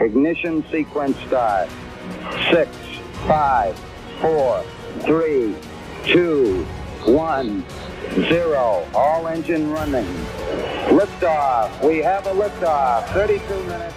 Ignition sequence start. Six, five, four, three, two, one, zero. All engine running. Liftoff. We have a liftoff. 32 minutes.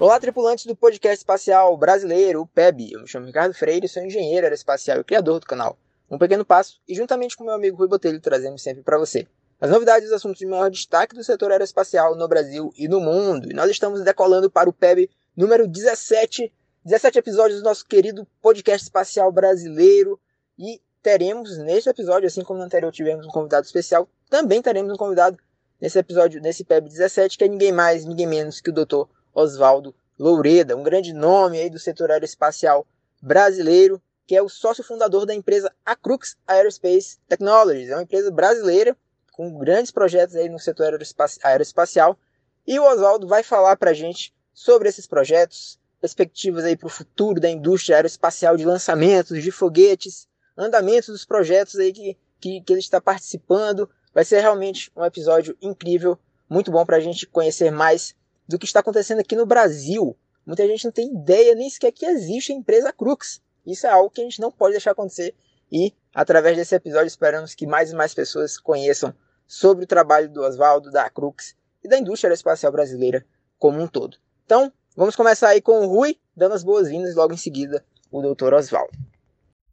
Olá, tripulantes do podcast espacial brasileiro, o PEB. Eu me chamo Ricardo Freire, sou engenheiro aeroespacial e criador do canal. Um pequeno passo e juntamente com meu amigo Rui Botelho trazemos sempre para você as novidades e os assuntos de maior destaque do setor aeroespacial no Brasil e no mundo. E nós estamos decolando para o PEB número 17, 17 episódios do nosso querido podcast espacial brasileiro e teremos neste episódio, assim como no anterior tivemos um convidado especial, também teremos um convidado nesse episódio, nesse PEB 17, que é ninguém mais, ninguém menos que o Dr. Oswaldo Loureda, um grande nome aí do setor aeroespacial brasileiro, que é o sócio fundador da empresa Acrux Aerospace Technologies. É uma empresa brasileira com grandes projetos aí no setor aeroespacial. E o Oswaldo vai falar para a gente sobre esses projetos, perspectivas aí para o futuro da indústria aeroespacial de lançamentos de foguetes, andamentos dos projetos aí que, que, que ele está participando. Vai ser realmente um episódio incrível, muito bom para a gente conhecer mais do que está acontecendo aqui no Brasil. Muita gente não tem ideia nem sequer que existe a empresa Crux. Isso é algo que a gente não pode deixar acontecer. E através desse episódio esperamos que mais e mais pessoas conheçam sobre o trabalho do Oswaldo, da Crux e da indústria aeroespacial brasileira como um todo. Então, vamos começar aí com o Rui, dando as boas-vindas logo em seguida o Dr. Oswaldo.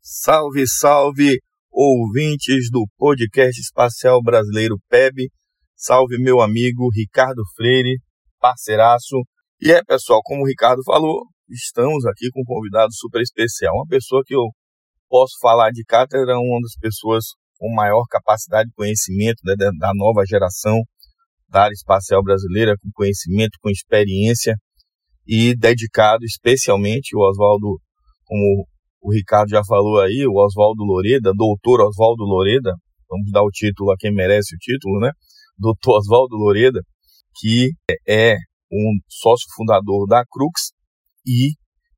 Salve, salve, ouvintes do podcast espacial brasileiro PEB. Salve meu amigo Ricardo Freire, parceiraço. E é, pessoal, como o Ricardo falou, estamos aqui com um convidado super especial. Uma pessoa que eu posso falar de cátedra, uma das pessoas com maior capacidade de conhecimento né, da nova geração da área espacial brasileira, com conhecimento, com experiência e dedicado especialmente, o Oswaldo, como o Ricardo já falou aí, o Oswaldo Loreda, doutor Oswaldo Loreda, vamos dar o título a quem merece o título, né? Doutor Oswaldo Loreda, que é um sócio fundador da Crux e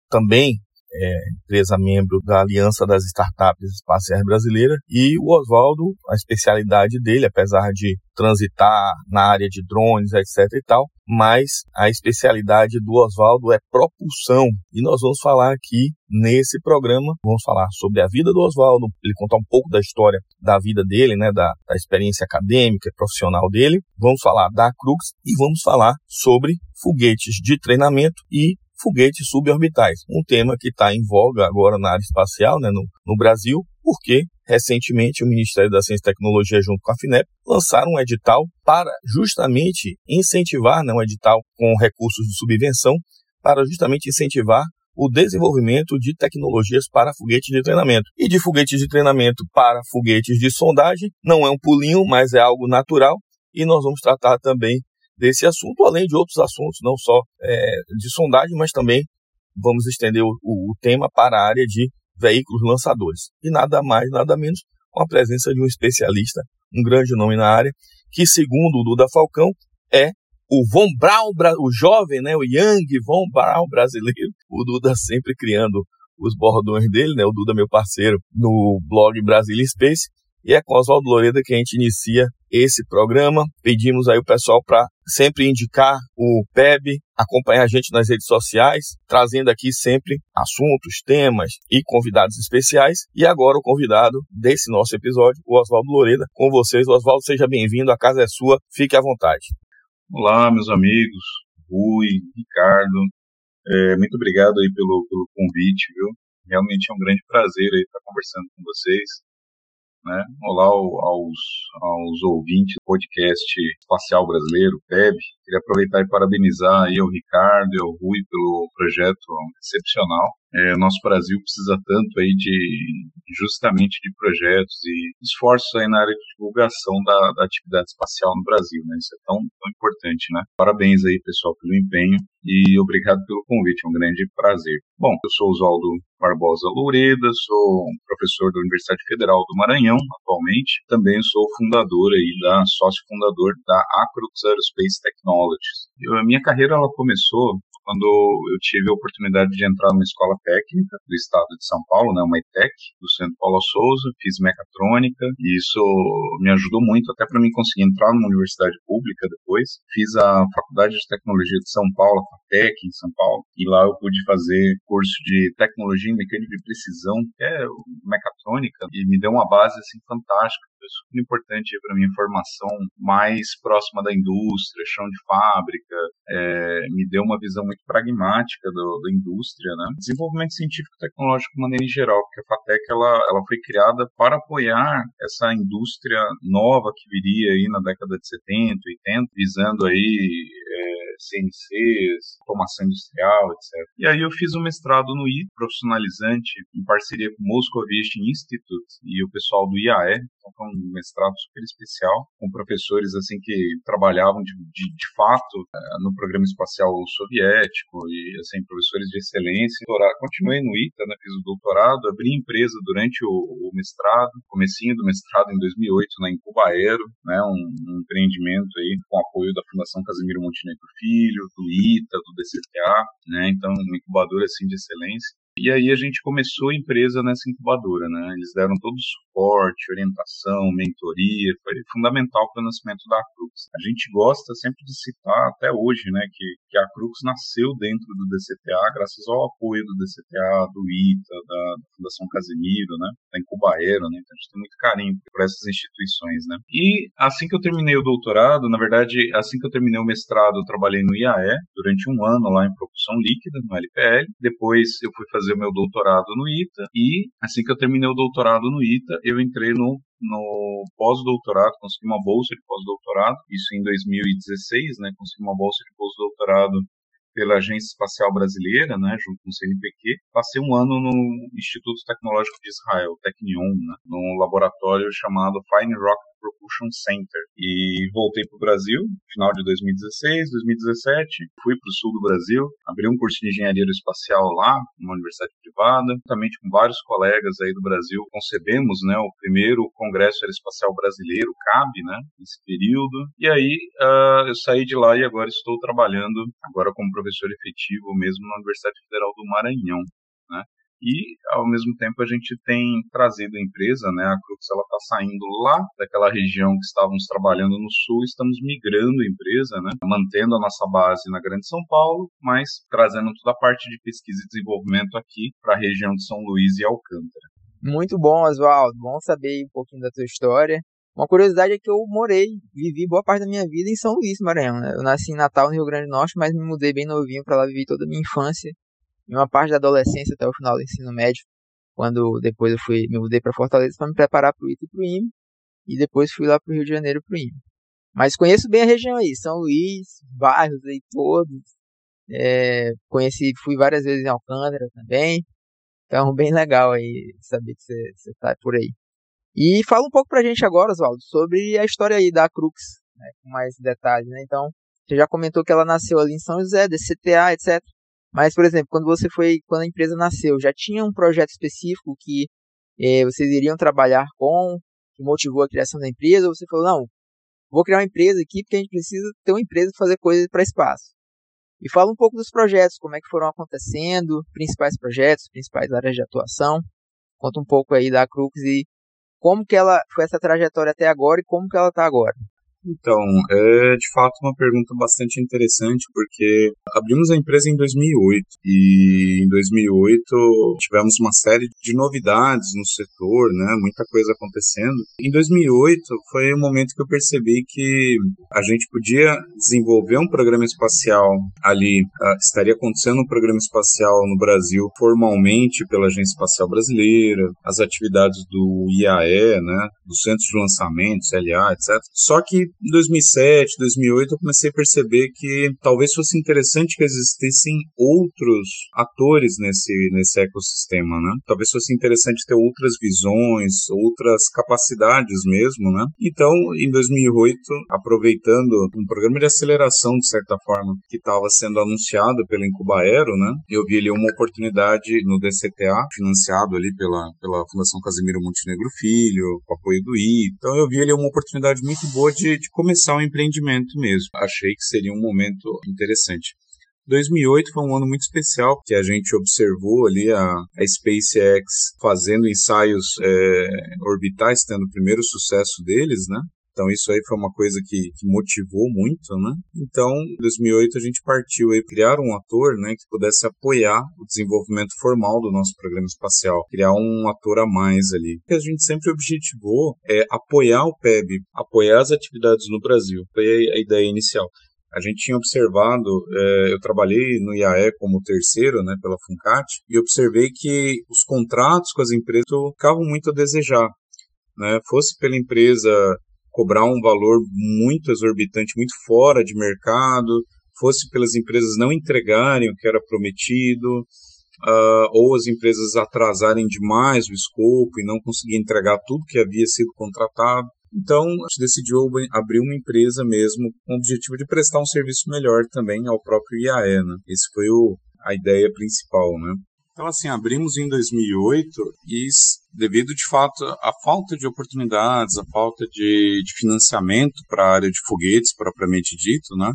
também é, empresa membro da Aliança das Startups Espaciais Brasileiras, e o Oswaldo, a especialidade dele, apesar de transitar na área de drones, etc e tal, mas a especialidade do Oswaldo é propulsão. E nós vamos falar aqui nesse programa, vamos falar sobre a vida do Oswaldo, ele contar um pouco da história da vida dele, né, da, da experiência acadêmica e profissional dele. Vamos falar da Crux e vamos falar sobre foguetes de treinamento e foguetes suborbitais, um tema que está em voga agora na área espacial né, no, no Brasil, porque recentemente o Ministério da Ciência e Tecnologia, junto com a FINEP, lançaram um edital para justamente incentivar, né, um edital com recursos de subvenção, para justamente incentivar o desenvolvimento de tecnologias para foguetes de treinamento. E de foguetes de treinamento para foguetes de sondagem, não é um pulinho, mas é algo natural, e nós vamos tratar também desse assunto, além de outros assuntos, não só é, de sondagem, mas também vamos estender o, o, tema para a área de veículos lançadores. E nada mais, nada menos, com a presença de um especialista, um grande nome na área, que segundo o Duda Falcão, é o Von Braun, o jovem, né, o Young Von Braun brasileiro. O Duda sempre criando os bordões dele, né, o Duda meu parceiro no blog Brasília Space. E é com Oswaldo Loreda que a gente inicia esse programa. Pedimos aí o pessoal para sempre indicar o PEB, acompanhar a gente nas redes sociais, trazendo aqui sempre assuntos, temas e convidados especiais. E agora o convidado desse nosso episódio, o Oswaldo Loreda, com vocês. Oswaldo, seja bem-vindo, a casa é sua, fique à vontade. Olá, meus amigos, Rui, Ricardo, é, muito obrigado aí pelo, pelo convite, viu? Realmente é um grande prazer aí estar conversando com vocês. Né? Olá aos, aos ouvintes do podcast espacial brasileiro, PEB. Queria aproveitar e parabenizar aí ao Ricardo e ao Rui pelo projeto excepcional. É, o nosso Brasil precisa tanto aí de justamente de projetos e esforços aí na área de divulgação da, da atividade espacial no Brasil, né? Isso é tão, tão importante, né? Parabéns aí, pessoal, pelo empenho e obrigado pelo convite, é um grande prazer. Bom, eu sou Oswaldo Barbosa Loureda, sou professor da Universidade Federal do Maranhão, atualmente. Também sou fundador aí da sócio fundador da Acrux Aerospace Technologies. Eu, a minha carreira ela começou quando eu tive a oportunidade de entrar numa escola técnica do estado de São Paulo, né, uma ETEC, do Centro Paulo Souza, fiz mecatrônica, e isso me ajudou muito até para mim conseguir entrar numa universidade pública depois. Fiz a Faculdade de Tecnologia de São Paulo, a FATEC, em São Paulo, e lá eu pude fazer curso de Tecnologia em Mecânica de Precisão, que é mecatrônica, e me deu uma base assim fantástica é super importante para mim formação mais próxima da indústria, chão de fábrica, é, me deu uma visão muito pragmática do, da indústria, né? Desenvolvimento científico e tecnológico de maneira em geral, porque a FATEC ela, ela foi criada para apoiar essa indústria nova que viria aí na década de 70, 80, visando aí é, CNCs, automação industrial, etc. E aí eu fiz um mestrado no I, profissionalizante, em parceria com o Moscow Aviation Institute e o pessoal do IAE, então foi um mestrado super especial, com professores assim que trabalhavam de, de, de fato eh, no programa espacial soviético e assim professores de excelência. Continuei no ITA, né, fiz o doutorado, abri empresa durante o, o mestrado, comecinho do mestrado em 2008 na Incuba Aero, né, um, um empreendimento aí com apoio da Fundação Casimiro Montenegro do ITA, do DCTA, né, então uma incubadora assim de excelência. E aí a gente começou a empresa nessa incubadora, né? Eles deram todo o suporte, orientação, mentoria, foi fundamental para o nascimento da Crux. A gente gosta sempre de citar até hoje, né, que, que a Crux nasceu dentro do DCTA graças ao apoio do DCTA, do ITA, da, da Fundação Casemiro, né, da Incubaero, né? Então a gente tem muito carinho por essas instituições, né? E assim que eu terminei o doutorado, na verdade, assim que eu terminei o mestrado, eu trabalhei no IAE durante um ano lá em propulsão líquida, no LPL. Depois eu fui fazer fazer meu doutorado no ITA e assim que eu terminei o doutorado no ITA, eu entrei no no pós-doutorado, consegui uma bolsa de pós-doutorado, isso em 2016, né, consegui uma bolsa de pós-doutorado pela Agência Espacial Brasileira, né, junto com o CNPq. Passei um ano no Instituto Tecnológico de Israel, Technion, né, num laboratório chamado Fine Rock Propulsion Center. E voltei para o Brasil, final de 2016, 2017. Fui para o sul do Brasil, abri um curso de engenharia aeroespacial lá, numa universidade privada, juntamente com vários colegas aí do Brasil. Concebemos né, o primeiro Congresso Aeroespacial Brasileiro, CAB, né, nesse período. E aí uh, eu saí de lá e agora estou trabalhando, agora como professor efetivo mesmo na Universidade Federal do Maranhão. E ao mesmo tempo a gente tem trazido a empresa, né, a Crux ela está saindo lá daquela região que estávamos trabalhando no sul, estamos migrando a empresa, né, mantendo a nossa base na Grande São Paulo, mas trazendo toda a parte de pesquisa e desenvolvimento aqui para a região de São Luís e Alcântara. Muito bom, Oswaldo, bom saber um pouquinho da tua história. Uma curiosidade é que eu morei, vivi boa parte da minha vida em São Luís, Maranhão. Né? Eu nasci em Natal, no Rio Grande do Norte, mas me mudei bem novinho para lá, vivi toda a minha infância em uma parte da adolescência até o final do ensino médio, quando depois eu fui me mudei para Fortaleza para me preparar para o ITA e para o IME, e depois fui lá para o Rio de Janeiro para o IME. Mas conheço bem a região aí, São Luís, bairros aí todos. É, conheci, fui várias vezes em Alcântara também. Então, bem legal aí saber que você está por aí. E fala um pouco pra gente agora, Oswaldo, sobre a história aí da Crux, né, com mais detalhes, né? Então, você já comentou que ela nasceu ali em São José, DCTA, etc. Mas, por exemplo, quando você foi, quando a empresa nasceu, já tinha um projeto específico que eh, vocês iriam trabalhar com, que motivou a criação da empresa, ou você falou, não, vou criar uma empresa aqui porque a gente precisa ter uma empresa para fazer coisas para espaço. E fala um pouco dos projetos, como é que foram acontecendo, principais projetos, principais áreas de atuação. Conta um pouco aí da Crux e como que ela foi essa trajetória até agora e como que ela está agora. Então, é de fato uma pergunta bastante interessante, porque abrimos a empresa em 2008 e em 2008 tivemos uma série de novidades no setor, né, muita coisa acontecendo. Em 2008 foi o momento que eu percebi que a gente podia desenvolver um programa espacial ali, uh, estaria acontecendo um programa espacial no Brasil formalmente pela Agência Espacial Brasileira, as atividades do IAE, né, do Centro de Lançamento, CLA, etc. Só que em 2007, 2008, eu comecei a perceber que talvez fosse interessante que existissem outros atores nesse, nesse ecossistema, né? Talvez fosse interessante ter outras visões, outras capacidades mesmo, né? Então, em 2008, aproveitando um programa de aceleração, de certa forma, que estava sendo anunciado pela Incubaero, né? Eu vi ali uma oportunidade no DCTA, financiado ali pela, pela Fundação Casimiro Montenegro Filho, com apoio do I. Então, eu vi ali uma oportunidade muito boa de, de começar um empreendimento mesmo. Achei que seria um momento interessante. 2008 foi um ano muito especial, que a gente observou ali a, a SpaceX fazendo ensaios é, orbitais, tendo o primeiro sucesso deles, né? Então isso aí foi uma coisa que, que, motivou muito, né? Então, em 2008 a gente partiu aí criar um ator, né, que pudesse apoiar o desenvolvimento formal do nosso programa espacial, criar um ator a mais ali. O que a gente sempre objetivou é apoiar o PEB, apoiar as atividades no Brasil. Foi a ideia inicial. A gente tinha observado, é, eu trabalhei no IAE como terceiro, né, pela Funcat, e observei que os contratos com as empresas ficavam muito a desejar. Né, fosse pela empresa cobrar um valor muito exorbitante, muito fora de mercado, fosse pelas empresas não entregarem o que era prometido, uh, ou as empresas atrasarem demais o escopo e não conseguir entregar tudo que havia sido contratado. Então, a gente decidiu abrir uma empresa mesmo com o objetivo de prestar um serviço melhor também ao próprio IAE. Né? Esse foi o, a ideia principal, né? Então, assim, abrimos em 2008 e, devido de fato à falta de oportunidades, à falta de, de financiamento para a área de foguetes, propriamente dito, né?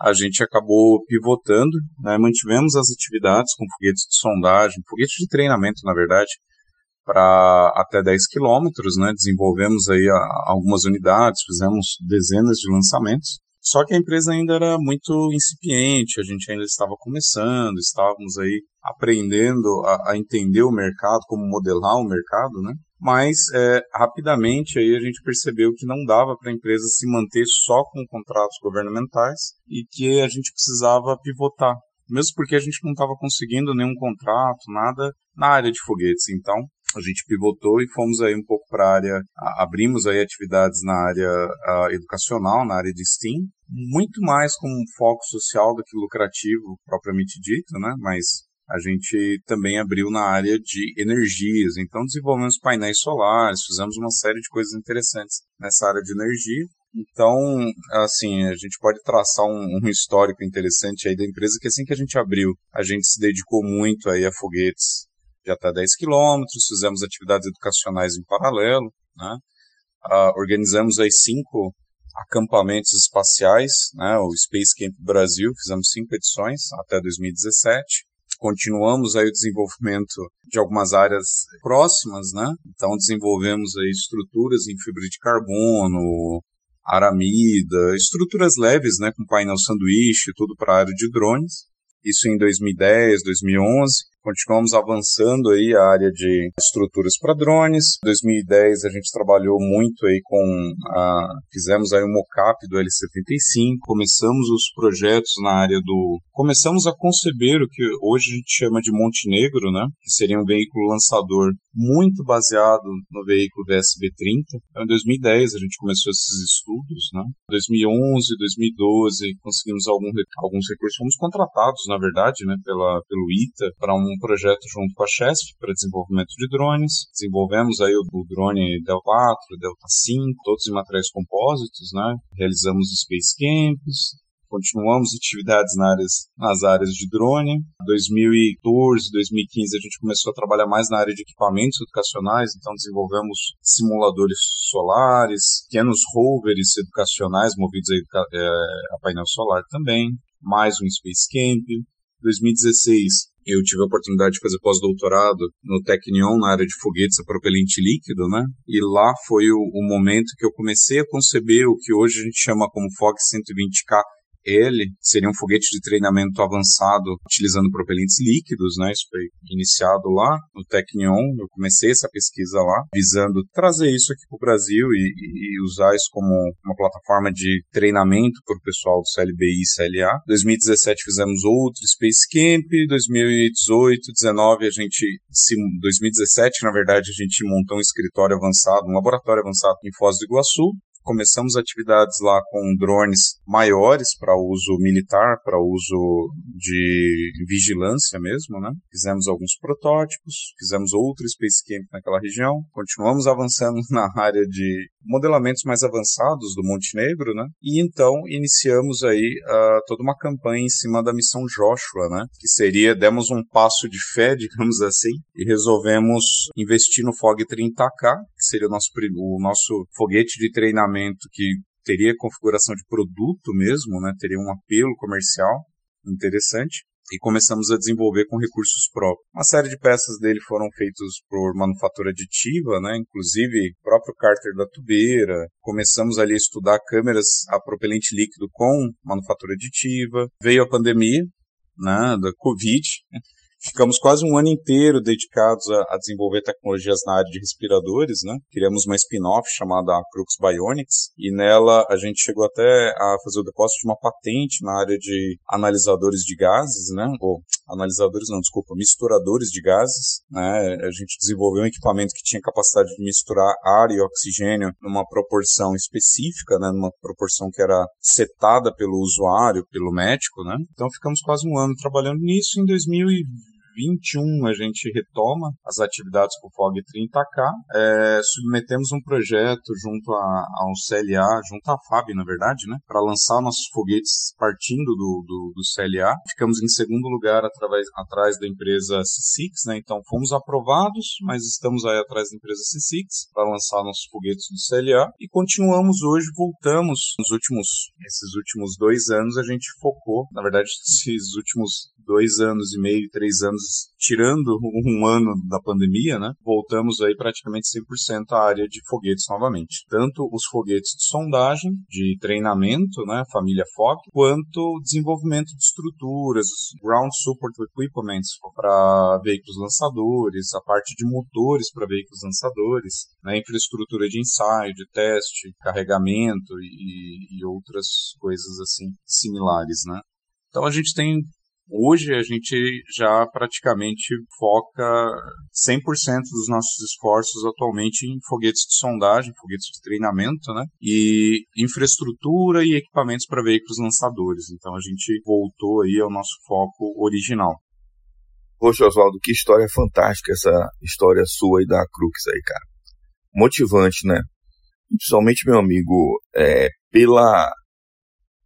A gente acabou pivotando, né? mantivemos as atividades com foguetes de sondagem, foguetes de treinamento, na verdade, para até 10 quilômetros, né? Desenvolvemos aí algumas unidades, fizemos dezenas de lançamentos. Só que a empresa ainda era muito incipiente, a gente ainda estava começando, estávamos aí aprendendo a, a entender o mercado, como modelar o mercado, né? Mas é, rapidamente aí a gente percebeu que não dava para a empresa se manter só com contratos governamentais e que a gente precisava pivotar, mesmo porque a gente não estava conseguindo nenhum contrato, nada na área de foguetes. Então a gente pivotou e fomos aí um pouco para a área, abrimos aí atividades na área educacional, na área de STEAM, muito mais com um foco social do que lucrativo propriamente dito, né? Mas a gente também abriu na área de energias, então desenvolvemos painéis solares, fizemos uma série de coisas interessantes nessa área de energia. Então, assim, a gente pode traçar um, um, histórico interessante aí da empresa, que assim que a gente abriu, a gente se dedicou muito aí a foguetes de até 10 quilômetros, fizemos atividades educacionais em paralelo, né? Uh, organizamos aí cinco acampamentos espaciais, né? O Space Camp Brasil, fizemos cinco edições até 2017. Continuamos aí o desenvolvimento de algumas áreas próximas, né? Então desenvolvemos aí estruturas em fibra de carbono, aramida, estruturas leves, né, com painel sanduíche, tudo para a área de drones. Isso em 2010, 2011. Continuamos avançando aí a área de estruturas para drones. Em 2010 a gente trabalhou muito aí com a, fizemos aí um mockup do L75, começamos os projetos na área do começamos a conceber o que hoje a gente chama de Montenegro, né, que seria um veículo lançador muito baseado no veículo VSB-30. Então, em 2010 a gente começou esses estudos, né? 2011, 2012 conseguimos algum, alguns recursos, fomos contratados, na verdade, né, pela, pelo ITA para um um projeto junto com a Chesf para desenvolvimento de drones. Desenvolvemos aí o, o drone Delta 4, Delta 5, todos em materiais compósitos, né? Realizamos Space Camps, continuamos atividades na áreas, nas áreas de drone. 2014, 2015 a gente começou a trabalhar mais na área de equipamentos educacionais, então desenvolvemos simuladores solares, pequenos rovers educacionais movidos a, é, a painel solar também, mais um Space Camp. 2016 eu tive a oportunidade de fazer pós-doutorado no Technion, na área de foguetes a propelente líquido, né? E lá foi o, o momento que eu comecei a conceber o que hoje a gente chama como FOG 120K ele seria um foguete de treinamento avançado utilizando propelentes líquidos, né? Isso foi iniciado lá no Technion. Eu comecei essa pesquisa lá, visando trazer isso aqui para o Brasil e, e, usar isso como uma plataforma de treinamento para o pessoal do CLBI e CLA. 2017 fizemos outro Space Camp, 2018, 2019 a gente, 2017 na verdade a gente montou um escritório avançado, um laboratório avançado em Foz do Iguaçu começamos atividades lá com drones maiores para uso militar, para uso de vigilância mesmo, né? Fizemos alguns protótipos, fizemos outro Space Camp naquela região, continuamos avançando na área de modelamentos mais avançados do Montenegro, né? E então iniciamos aí uh, toda uma campanha em cima da missão Joshua, né? Que seria, demos um passo de fé, digamos assim, e resolvemos investir no FOG 30K, que seria o nosso, o nosso foguete de treinamento que teria configuração de produto mesmo, né? Teria um apelo comercial. interessante e começamos a desenvolver com recursos próprios. Uma série de peças dele foram feitas por manufatura aditiva, né? inclusive o próprio cárter da tubeira. Começamos ali a estudar câmeras a propelente líquido com manufatura aditiva. Veio a pandemia, né, da Covid, Ficamos quase um ano inteiro dedicados a, a, desenvolver tecnologias na área de respiradores, né? Criamos uma spin-off chamada Crux Bionics e nela a gente chegou até a fazer o depósito de uma patente na área de analisadores de gases, né? Ou analisadores não, desculpa, misturadores de gases, né? A gente desenvolveu um equipamento que tinha capacidade de misturar ar e oxigênio numa proporção específica, né? Numa proporção que era setada pelo usuário, pelo médico, né? Então ficamos quase um ano trabalhando nisso em 2020 21 a gente retoma as atividades com o FOG 30K, é, submetemos um projeto junto a, a, um CLA, junto à FAB, na verdade, né, para lançar nossos foguetes partindo do, do, do, CLA. Ficamos em segundo lugar através, atrás da empresa C6, né, então fomos aprovados, mas estamos aí atrás da empresa C6 para lançar nossos foguetes do CLA e continuamos hoje, voltamos. Nos últimos, esses últimos dois anos a gente focou, na verdade, esses últimos dois anos e meio, três anos, tirando um ano da pandemia, né, voltamos aí praticamente 100% à área de foguetes novamente. Tanto os foguetes de sondagem, de treinamento, né, família FOC, quanto desenvolvimento de estruturas, ground support equipment para veículos lançadores, a parte de motores para veículos lançadores, né, infraestrutura de ensaio, de teste, carregamento e, e outras coisas assim similares, né. Então a gente tem Hoje a gente já praticamente foca 100% dos nossos esforços atualmente em foguetes de sondagem, foguetes de treinamento, né? E infraestrutura e equipamentos para veículos lançadores. Então a gente voltou aí ao nosso foco original. Poxa, Oswaldo, que história fantástica essa história sua e da Crux aí, cara. Motivante, né? Principalmente, meu amigo, é, pela,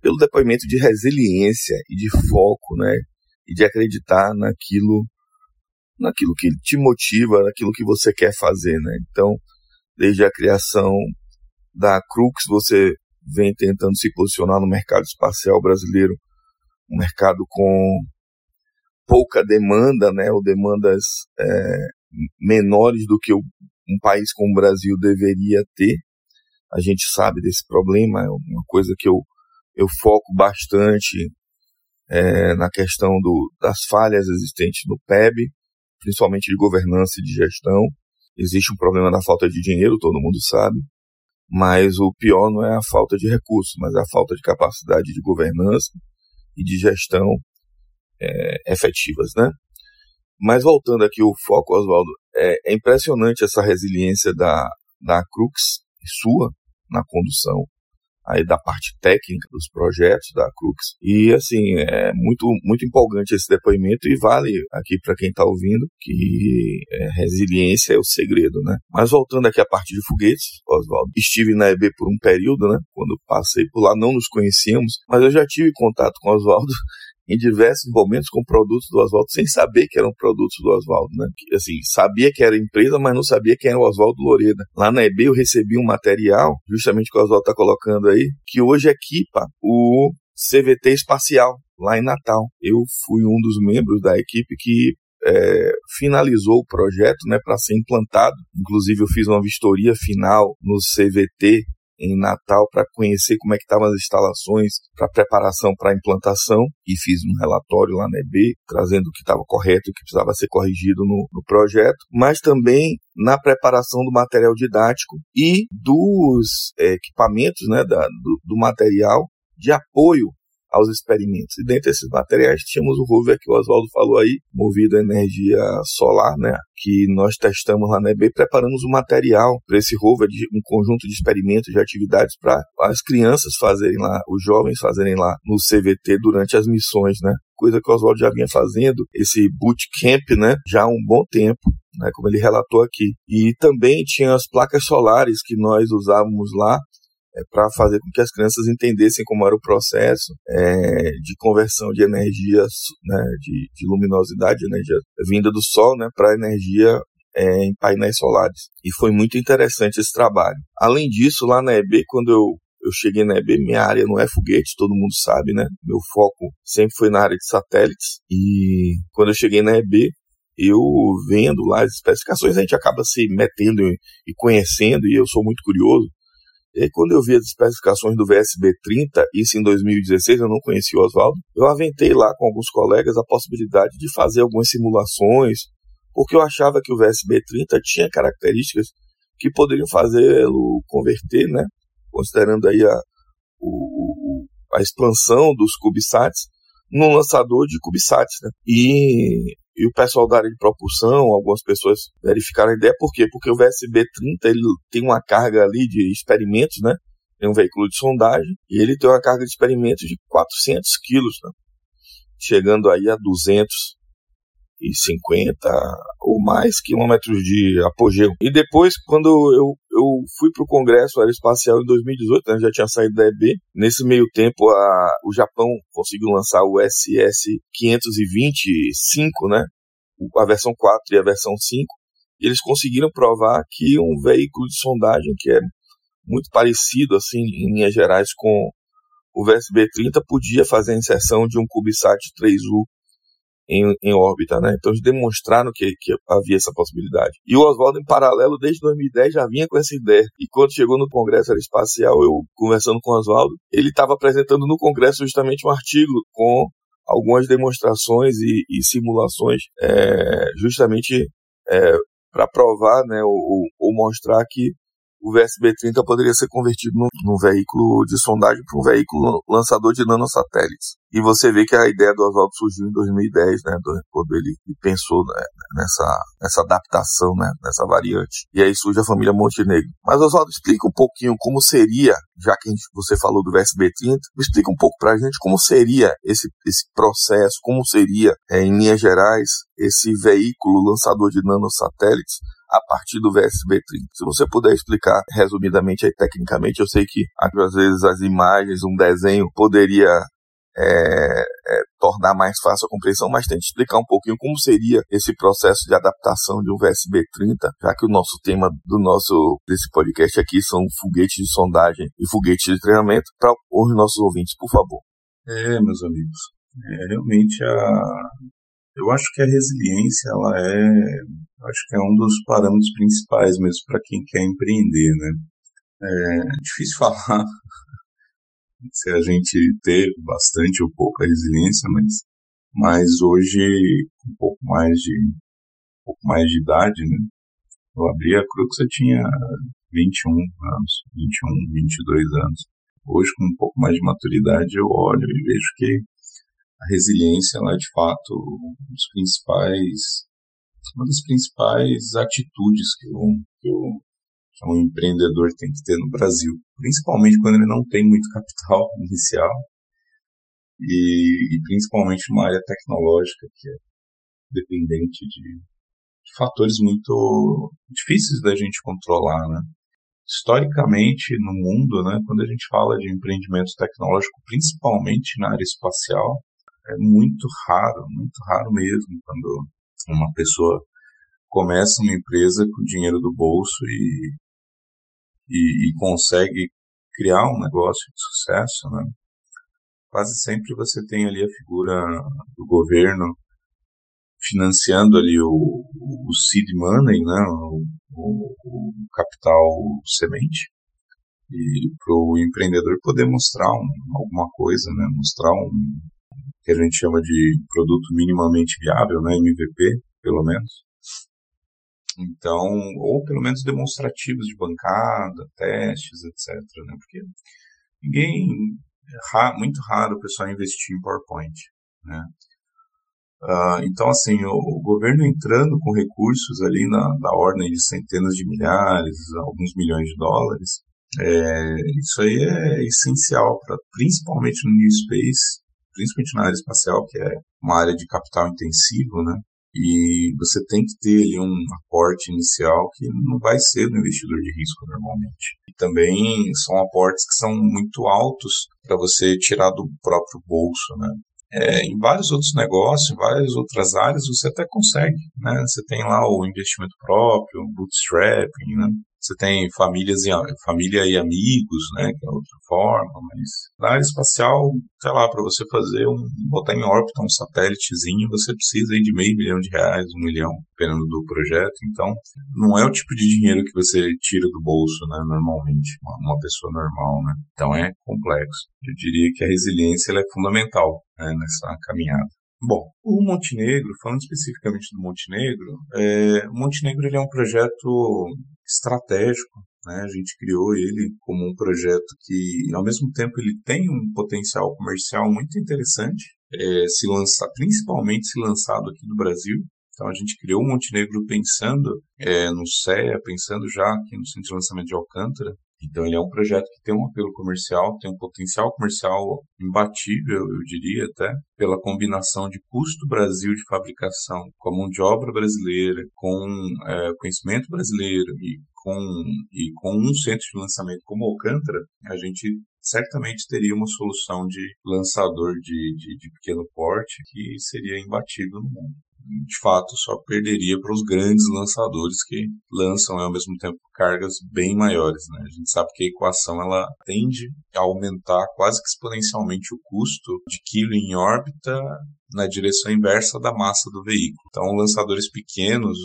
pelo depoimento de resiliência e de foco, né? E de acreditar naquilo naquilo que te motiva, naquilo que você quer fazer, né? Então, desde a criação da Crux, você vem tentando se posicionar no mercado espacial brasileiro, um mercado com pouca demanda, né? Ou demandas é, menores do que um país como o Brasil deveria ter. A gente sabe desse problema, é uma coisa que eu, eu foco bastante é, na questão do, das falhas existentes no PEB, principalmente de governança e de gestão. Existe um problema da falta de dinheiro, todo mundo sabe, mas o pior não é a falta de recursos, mas a falta de capacidade de governança e de gestão é, efetivas, né? Mas voltando aqui o foco, Oswaldo, é, é impressionante essa resiliência da, da Crux, sua, na condução aí da parte técnica dos projetos da Crux. E assim, é muito, muito empolgante esse depoimento e vale aqui para quem está ouvindo que é, resiliência é o segredo, né? Mas voltando aqui à parte de foguetes, Oswaldo, estive na EB por um período, né? Quando passei por lá, não nos conhecíamos, mas eu já tive contato com Oswaldo em diversos momentos com produtos do Oswaldo, sem saber que eram produtos do Oswaldo, né? Assim, sabia que era empresa, mas não sabia quem era o Oswaldo Loreda. Lá na EB eu recebi um material, justamente que o Oswaldo está colocando aí, que hoje equipa o CVT espacial, lá em Natal. Eu fui um dos membros da equipe que é, finalizou o projeto né, para ser implantado. Inclusive, eu fiz uma vistoria final no CVT em Natal para conhecer como é que estavam as instalações para preparação para a implantação. E fiz um relatório lá na EB trazendo o que estava correto e o que precisava ser corrigido no, no projeto, mas também na preparação do material didático e dos é, equipamentos, né, da, do, do material de apoio aos experimentos. E dentre esses materiais tínhamos o rover que o Oswaldo falou aí, movido a energia solar, né? Que nós testamos lá na EB, preparamos o um material para esse rover, de um conjunto de experimentos, de atividades para as crianças fazerem lá, os jovens fazerem lá no CVT durante as missões, né? Coisa que o Oswaldo já vinha fazendo, esse bootcamp, né? Já há um bom tempo. Né, como ele relatou aqui. E também tinha as placas solares que nós usávamos lá é, para fazer com que as crianças entendessem como era o processo é, de conversão de energia, né, de, de luminosidade, energia vinda do sol, né, para energia é, em painéis solares. E foi muito interessante esse trabalho. Além disso, lá na EB, quando eu eu cheguei na EB, minha área não é foguete, todo mundo sabe, né? Meu foco sempre foi na área de satélites. E quando eu cheguei na EB, eu vendo lá as especificações, a gente acaba se metendo e conhecendo, e eu sou muito curioso. E aí, quando eu vi as especificações do VSB-30, isso em 2016, eu não conhecia o Oswaldo, eu aventei lá com alguns colegas a possibilidade de fazer algumas simulações, porque eu achava que o VSB-30 tinha características que poderiam fazê-lo converter, né, considerando aí a, o, a expansão dos CubeSats, num lançador de CubeSats. Né? E e o pessoal da área de propulsão, algumas pessoas verificaram a ideia, por quê? Porque o VSB-30 ele tem uma carga ali de experimentos, né? Tem um veículo de sondagem e ele tem uma carga de experimentos de 400 quilos, né? chegando aí a 200 e 50 ou mais quilômetros de apogeu. E depois, quando eu, eu fui para o Congresso Aeroespacial em 2018, né, já tinha saído da EB, nesse meio tempo a, o Japão conseguiu lançar o SS-525, né, a versão 4 e a versão 5, e eles conseguiram provar que um veículo de sondagem que é muito parecido, assim, em linhas gerais, com o VSB-30, podia fazer a inserção de um CubeSat 3U em, em órbita, né? Então eles demonstraram que, que havia essa possibilidade. E o Oswaldo, em paralelo, desde 2010 já vinha com essa ideia. E quando chegou no Congresso Aeroespacial, eu conversando com o Oswaldo, ele estava apresentando no Congresso justamente um artigo com algumas demonstrações e, e simulações é, justamente é, para provar, né, ou, ou mostrar que o VSB-30 poderia ser convertido num, num veículo de sondagem para um veículo lançador de nanosatélites. E você vê que a ideia do Oswaldo surgiu em 2010, né, quando ele pensou né, nessa, nessa adaptação, né, nessa variante. E aí surge a família Montenegro. Mas Oswaldo, explica um pouquinho como seria, já que você falou do VSB-30, explica um pouco para a gente como seria esse, esse processo, como seria, é, em linhas gerais, esse veículo lançador de nanosatélites a partir do VSB30. Se você puder explicar resumidamente aí tecnicamente, eu sei que às vezes as imagens, um desenho poderia é, é, tornar mais fácil a compreensão, mas tente explicar um pouquinho como seria esse processo de adaptação de um VSB-30, já que o nosso tema do nosso desse podcast aqui são foguetes de sondagem e foguetes de treinamento, para os nossos ouvintes, por favor. É, meus amigos, é, realmente a, eu acho que a resiliência ela é acho que é um dos parâmetros principais mesmo para quem quer empreender, né? É difícil falar se a gente ter bastante ou pouca resiliência, mas, mas hoje, com um pouco mais de, um pouco mais de idade, né? Eu abri a Crux, eu tinha 21 anos, 21, 22 anos. Hoje, com um pouco mais de maturidade, eu olho e vejo que a resiliência ela é de fato um dos principais uma das principais atitudes que, um, que, um, que um empreendedor tem que ter no Brasil, principalmente quando ele não tem muito capital inicial e, e principalmente numa área tecnológica que é dependente de, de fatores muito difíceis da gente controlar, né? Historicamente, no mundo, né, quando a gente fala de empreendimento tecnológico, principalmente na área espacial, é muito raro, muito raro mesmo, quando uma pessoa começa uma empresa com dinheiro do bolso e, e, e consegue criar um negócio de sucesso, né? quase sempre você tem ali a figura do governo financiando ali o, o seed money, né, o, o, o capital semente, e para o empreendedor poder mostrar um, alguma coisa, né, mostrar um, que a gente chama de produto minimamente viável, né, MVP, pelo menos. Então, ou pelo menos demonstrativos de bancada, testes, etc. Né, porque ninguém, é muito raro o pessoal investir em PowerPoint, né. Uh, então, assim, o, o, governo entrando com recursos ali na, na ordem de centenas de milhares, alguns milhões de dólares, é, isso aí é essencial, pra, principalmente no New Space, principalmente na área espacial, que é uma área de capital intensivo, né? E você tem que ter ali um aporte inicial que não vai ser do investidor de risco normalmente. E também são aportes que são muito altos para você tirar do próprio bolso, né? É, em vários outros negócios, em várias outras áreas, você até consegue, né? Você tem lá o investimento próprio, o bootstrapping, né? Você tem famílias e, família e amigos, né, que é outra forma, mas na área espacial, sei lá, para você fazer um, botar em órbita um satélitezinho, você precisa aí de meio milhão de reais, um milhão, dependendo do projeto, então não é o tipo de dinheiro que você tira do bolso, né, normalmente, uma, pessoa normal, né, então é complexo. Eu diria que a resiliência é fundamental né, nessa caminhada. Bom, o Montenegro, falando especificamente do Montenegro, é, o Montenegro ele é um projeto estratégico. Né? A gente criou ele como um projeto que, ao mesmo tempo, ele tem um potencial comercial muito interessante, é, se lançar, principalmente se lançado aqui no Brasil. Então a gente criou o Montenegro pensando é, no CEA, pensando já aqui no Centro de Lançamento de Alcântara, então ele é um projeto que tem um apelo comercial, tem um potencial comercial imbatível, eu diria até, pela combinação de custo Brasil de fabricação com a mão de obra brasileira, com é, conhecimento brasileiro e com, e com um centro de lançamento como Alcântara, a gente certamente teria uma solução de lançador de, de, de pequeno porte que seria imbatível no mundo de fato só perderia para os grandes lançadores que lançam ao mesmo tempo cargas bem maiores. Né? A gente sabe que a equação ela tende a aumentar quase que exponencialmente o custo de quilo em órbita na direção inversa da massa do veículo. Então, lançadores pequenos,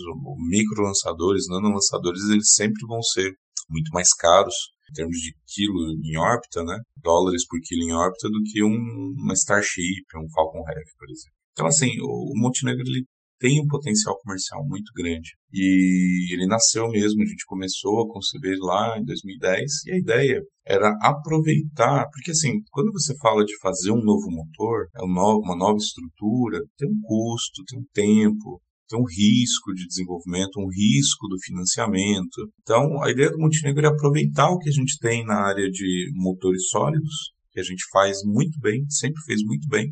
micro lançadores, nano lançadores, eles sempre vão ser muito mais caros em termos de quilo em órbita, né? Dólares por quilo em órbita do que um, uma Starship, um Falcon Heavy, por exemplo. Então, assim, o Montenegro ele tem um potencial comercial muito grande. E ele nasceu mesmo, a gente começou a conceber lá em 2010 e a ideia era aproveitar, porque assim, quando você fala de fazer um novo motor, é uma nova estrutura, tem um custo, tem um tempo, tem um risco de desenvolvimento, um risco do financiamento. Então, a ideia do Montenegro é aproveitar o que a gente tem na área de motores sólidos, que a gente faz muito bem, sempre fez muito bem,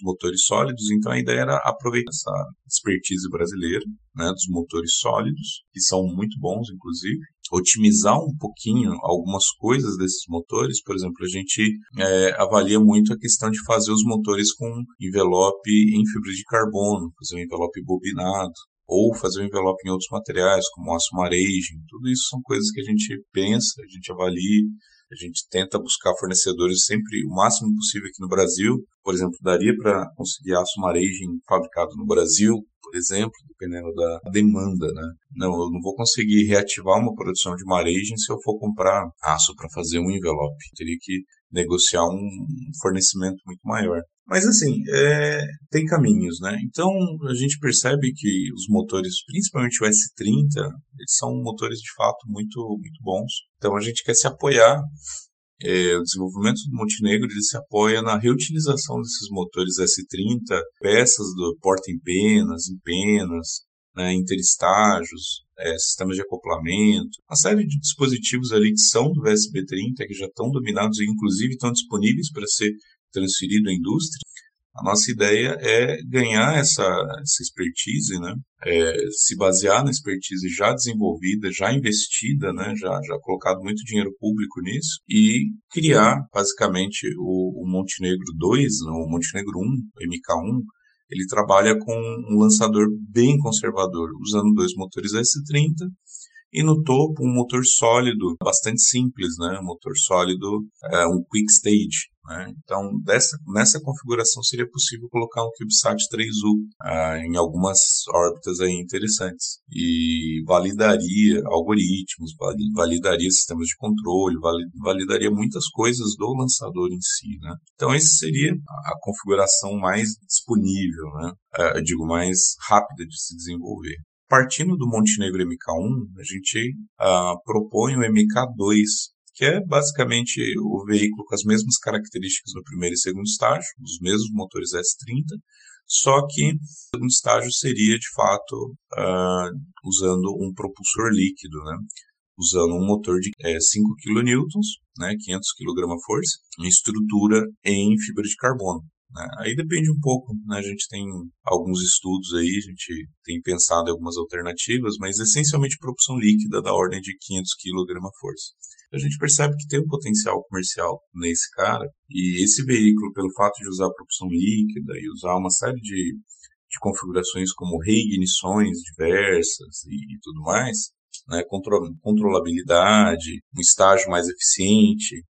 os motores sólidos, então a ideia era aproveitar essa expertise brasileira, né, dos motores sólidos, que são muito bons, inclusive, otimizar um pouquinho algumas coisas desses motores. Por exemplo, a gente é, avalia muito a questão de fazer os motores com envelope em fibra de carbono, fazer um envelope bobinado, ou fazer um envelope em outros materiais, como aço maragem. Tudo isso são coisas que a gente pensa, a gente avalia, a gente tenta buscar fornecedores sempre o máximo possível aqui no Brasil. Por exemplo, daria para conseguir aço maragem fabricado no Brasil, por exemplo, dependendo da demanda, né? Não, eu não vou conseguir reativar uma produção de maragem se eu for comprar aço para fazer um envelope. Teria que negociar um fornecimento muito maior. Mas assim, é, tem caminhos, né? Então a gente percebe que os motores, principalmente o S30, eles são motores de fato muito, muito bons. Então a gente quer se apoiar. É, o desenvolvimento do Montenegro ele se apoia na reutilização desses motores S30, peças do porta em penas, em penas, né, interestágios, é, sistemas de acoplamento, uma série de dispositivos ali que são do VSB30, que já estão dominados e inclusive estão disponíveis para ser transferido à indústria, a nossa ideia é ganhar essa, essa expertise, né? É, se basear na expertise já desenvolvida, já investida, né? já, já colocado muito dinheiro público nisso, e criar basicamente o, o Montenegro 2, né? o Montenegro 1, o MK1, ele trabalha com um lançador bem conservador, usando dois motores S30 e no topo um motor sólido, bastante simples, né? Um motor sólido, é, um quick stage, né? Então, dessa, nessa configuração seria possível colocar um CubeSat 3U ah, em algumas órbitas aí interessantes e validaria algoritmos, validaria sistemas de controle, validaria muitas coisas do lançador em si. Né? Então, essa seria a configuração mais disponível, né? Ah, digo, mais rápida de se desenvolver. Partindo do Montenegro MK1, a gente ah, propõe o MK2, que é basicamente o veículo com as mesmas características no primeiro e segundo estágio, os mesmos motores S30, só que o segundo estágio seria de fato uh, usando um propulsor líquido, né? usando um motor de é, 5 kN, né, 500 kgf, em estrutura em fibra de carbono. Né? Aí depende um pouco, né? a gente tem alguns estudos aí, a gente tem pensado em algumas alternativas, mas essencialmente propulsão líquida da ordem de 500 kgf. A gente percebe que tem um potencial comercial nesse cara, e esse veículo, pelo fato de usar propulsão líquida e usar uma série de, de configurações como reignições diversas e, e tudo mais, né, controlabilidade, um estágio mais eficiente,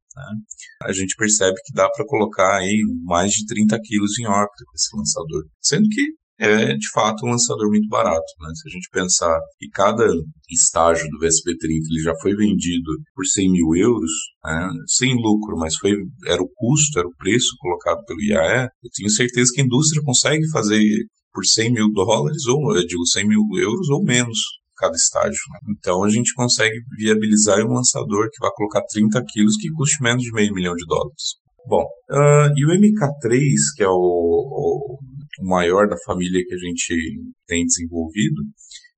a gente percebe que dá para colocar aí mais de 30 quilos em órbita com esse lançador. Sendo que é de fato um lançador muito barato. Né? Se a gente pensar que cada estágio do VSP-30 ele já foi vendido por 100 mil euros, né? sem lucro, mas foi, era o custo, era o preço colocado pelo IAE, eu tenho certeza que a indústria consegue fazer por 100 mil dólares, ou eu digo 100 mil euros ou menos cada estágio. Né? Então a gente consegue viabilizar um lançador que vai colocar 30 quilos que custe menos de meio milhão de dólares. Bom, uh, e o MK3, que é o, o, o maior da família que a gente tem desenvolvido,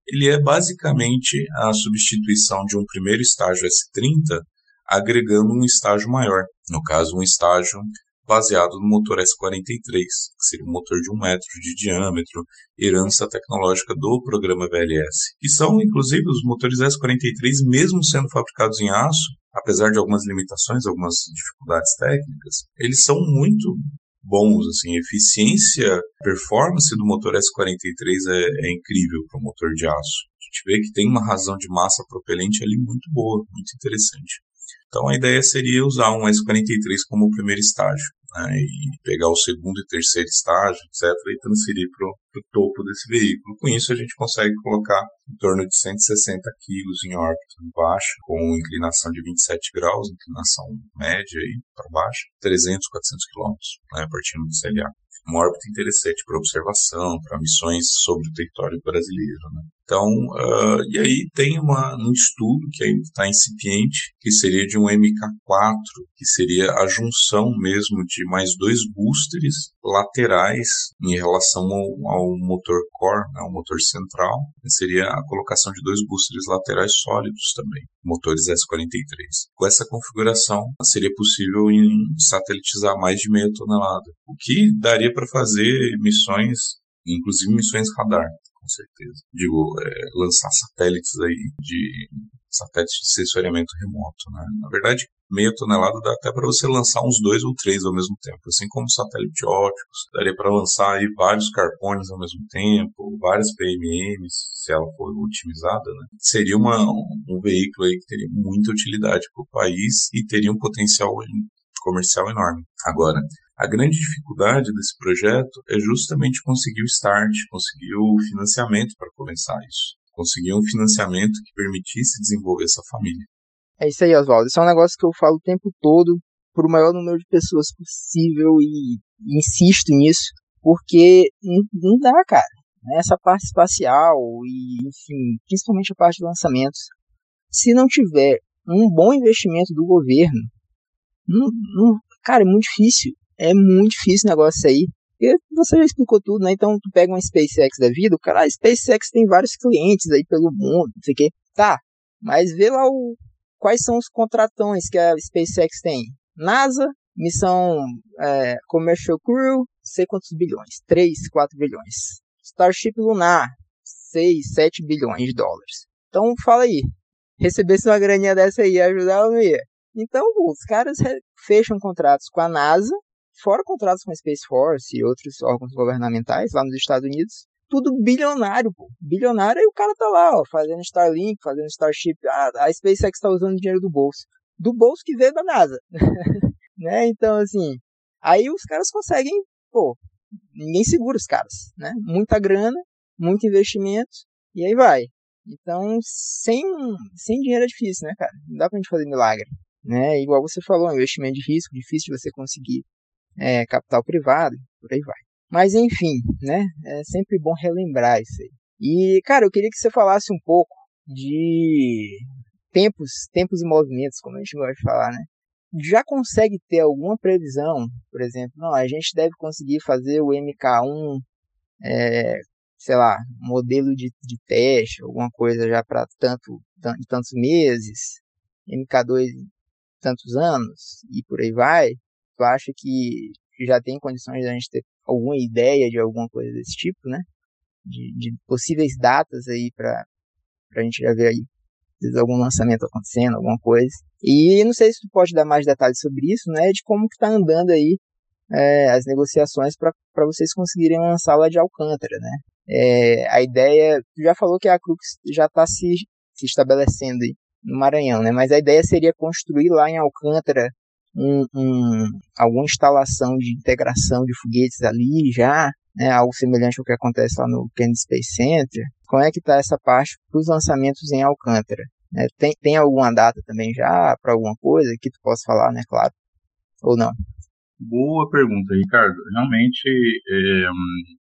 ele é basicamente a substituição de um primeiro estágio S30 agregando um estágio maior, no caso um estágio baseado no motor S43, que seria um motor de um metro de diâmetro, herança tecnológica do programa VLS. E são, inclusive, os motores S43, mesmo sendo fabricados em aço, apesar de algumas limitações, algumas dificuldades técnicas, eles são muito bons, assim, eficiência, performance do motor S43 é, é incrível para o motor de aço. A gente vê que tem uma razão de massa propelente ali muito boa, muito interessante. Então a ideia seria usar um S43 como primeiro estágio né, e pegar o segundo e terceiro estágio, etc., e transferir para o topo desse veículo. Com isso, a gente consegue colocar em torno de 160 quilos em órbita baixa, com inclinação de 27 graus, inclinação média para baixo, 300, 400 quilômetros, né, partindo do CLA uma órbita interessante para observação, para missões sobre o território brasileiro. Né? Então, uh, e aí tem uma, um estudo que ainda está incipiente, que seria de um MK4, que seria a junção mesmo de mais dois boosters laterais em relação ao, ao motor core, né, ao motor central, seria a colocação de dois boosters laterais sólidos também, motores S43. Com essa configuração, seria possível em satelitizar mais de meia tonelada, o que daria para fazer missões, inclusive missões radar com certeza. Digo, é, lançar satélites aí de satélites de sensoriamento remoto, né? Na verdade, meia tonelada dá até para você lançar uns dois ou três ao mesmo tempo, assim como satélite ópticos, daria para lançar aí vários carpones ao mesmo tempo, várias PMMs, se ela for otimizada, né? Seria uma, um, um veículo aí que teria muita utilidade para o país e teria um potencial comercial enorme. Agora, a grande dificuldade desse projeto é justamente conseguir o start, conseguir o financiamento para começar isso. Conseguir um financiamento que permitisse desenvolver essa família. É isso aí, Oswaldo. Isso é um negócio que eu falo o tempo todo para o maior número de pessoas possível e, insisto nisso, porque não, não dá, cara. Essa parte espacial e, enfim, principalmente a parte de lançamentos, se não tiver um bom investimento do governo, não, não, cara, é muito difícil. É muito difícil o negócio aí. E você já explicou tudo, né? Então tu pega uma SpaceX da vida, o cara, a SpaceX tem vários clientes aí pelo mundo, não sei o quê. Tá, mas vê lá o, quais são os contratões que a SpaceX tem. NASA, missão é, Commercial Crew, sei quantos bilhões, 3, 4 bilhões. Starship Lunar, 6, 7 bilhões de dólares. Então fala aí, recebesse uma graninha dessa aí, ia? Então os caras fecham contratos com a NASA fora contratos com a Space Force e outros órgãos governamentais lá nos Estados Unidos, tudo bilionário, pô. Bilionário, e o cara tá lá, ó, fazendo Starlink, fazendo Starship. Ah, a SpaceX tá usando dinheiro do bolso. Do bolso que veio da NASA. né? Então, assim, aí os caras conseguem, pô, ninguém segura os caras, né? Muita grana, muito investimento, e aí vai. Então, sem, sem dinheiro é difícil, né, cara? Não dá pra gente fazer milagre. Né? Igual você falou, investimento de risco, difícil de você conseguir é, capital privado, por aí vai. Mas enfim, né? É sempre bom relembrar isso aí. E, cara, eu queria que você falasse um pouco de tempos, tempos e movimentos, como a gente gosta de falar, né? Já consegue ter alguma previsão, por exemplo, não, a gente deve conseguir fazer o MK1, é, sei lá, modelo de, de teste, alguma coisa já para tanto, tantos meses, MK2 tantos anos e por aí vai. Tu acha que já tem condições de a gente ter alguma ideia de alguma coisa desse tipo, né? De, de possíveis datas aí para a gente já ver aí algum lançamento acontecendo, alguma coisa. E não sei se tu pode dar mais detalhes sobre isso, né? De como que tá andando aí é, as negociações para vocês conseguirem lançar lá de Alcântara, né? É, a ideia, tu já falou que a Crux já está se se estabelecendo no Maranhão, né? Mas a ideia seria construir lá em Alcântara um, um, alguma instalação de integração de foguetes ali já, né? Algo semelhante ao que acontece lá no Kennedy Space Center. Como é que está essa parte para os lançamentos em Alcântara? Né? Tem, tem alguma data também já para alguma coisa que tu possa falar, né? Claro. Ou não? Boa pergunta, Ricardo. Realmente, é,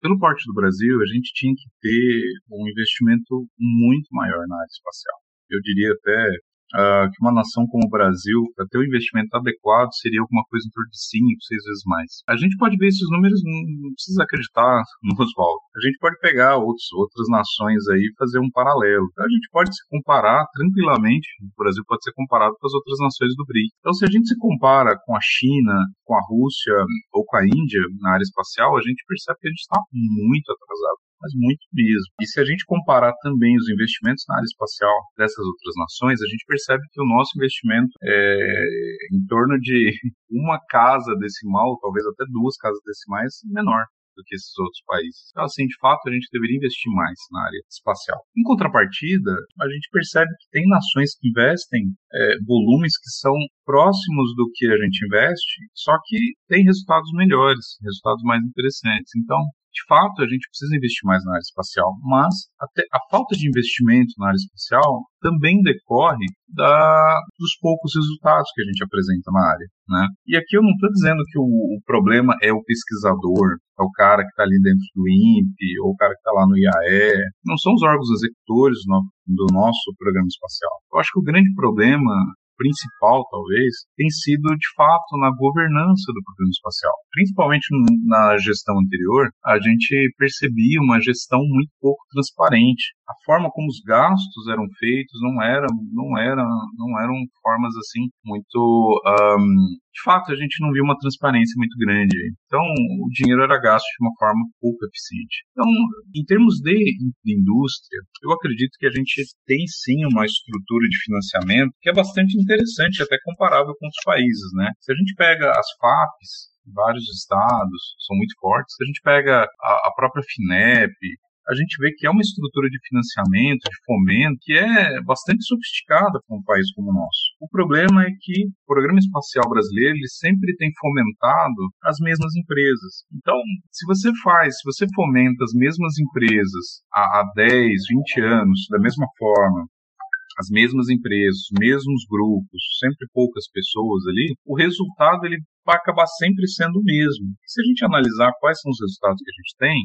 pelo porte do Brasil, a gente tinha que ter um investimento muito maior na área espacial. Eu diria até uh, que uma nação como o Brasil, para ter o um investimento adequado, seria alguma coisa em torno de 5, 6 vezes mais. A gente pode ver esses números, não precisa acreditar no Oswaldo. A gente pode pegar outros, outras nações aí e fazer um paralelo. A gente pode se comparar tranquilamente, o Brasil pode ser comparado com as outras nações do BRIC. Então, se a gente se compara com a China, com a Rússia ou com a Índia na área espacial, a gente percebe que a gente está muito atrasado mas muito mesmo. E se a gente comparar também os investimentos na área espacial dessas outras nações, a gente percebe que o nosso investimento é em torno de uma casa decimal, talvez até duas casas decimais, menor do que esses outros países. Então, assim, de fato, a gente deveria investir mais na área espacial. Em contrapartida, a gente percebe que tem nações que investem é, volumes que são próximos do que a gente investe, só que tem resultados melhores, resultados mais interessantes. Então, de fato, a gente precisa investir mais na área espacial, mas a falta de investimento na área espacial também decorre da, dos poucos resultados que a gente apresenta na área. Né? E aqui eu não estou dizendo que o, o, problema é o pesquisador, é o cara que está ali dentro do INPE, ou o cara que está lá no IAE. Não são os órgãos executores no, do nosso programa espacial. Eu acho que o grande problema principal, talvez, tem sido de fato na governança do programa espacial. Principalmente na gestão anterior, a gente percebia uma gestão muito pouco transparente. A forma como os gastos eram feitos não era, não era, não eram formas assim muito um, de fato, a gente não viu uma transparência muito grande. Então, o dinheiro era gasto de uma forma pouco eficiente. Então, em termos de, de indústria, eu acredito que a gente tem sim uma estrutura de financiamento que é bastante interessante, até comparável com outros países, né? Se a gente pega as FAPs, vários estados são muito fortes. Se a gente pega a, a própria FINEP, a gente vê que é uma estrutura de financiamento, de fomento, que é bastante sofisticada para um país como o nosso. O problema é que o programa espacial brasileiro ele sempre tem fomentado as mesmas empresas. Então, se você faz, se você fomenta as mesmas empresas há, há 10, 20 anos, da mesma forma, as mesmas empresas, os mesmos grupos, sempre poucas pessoas ali, o resultado ele vai acabar sempre sendo o mesmo. Se a gente analisar quais são os resultados que a gente tem,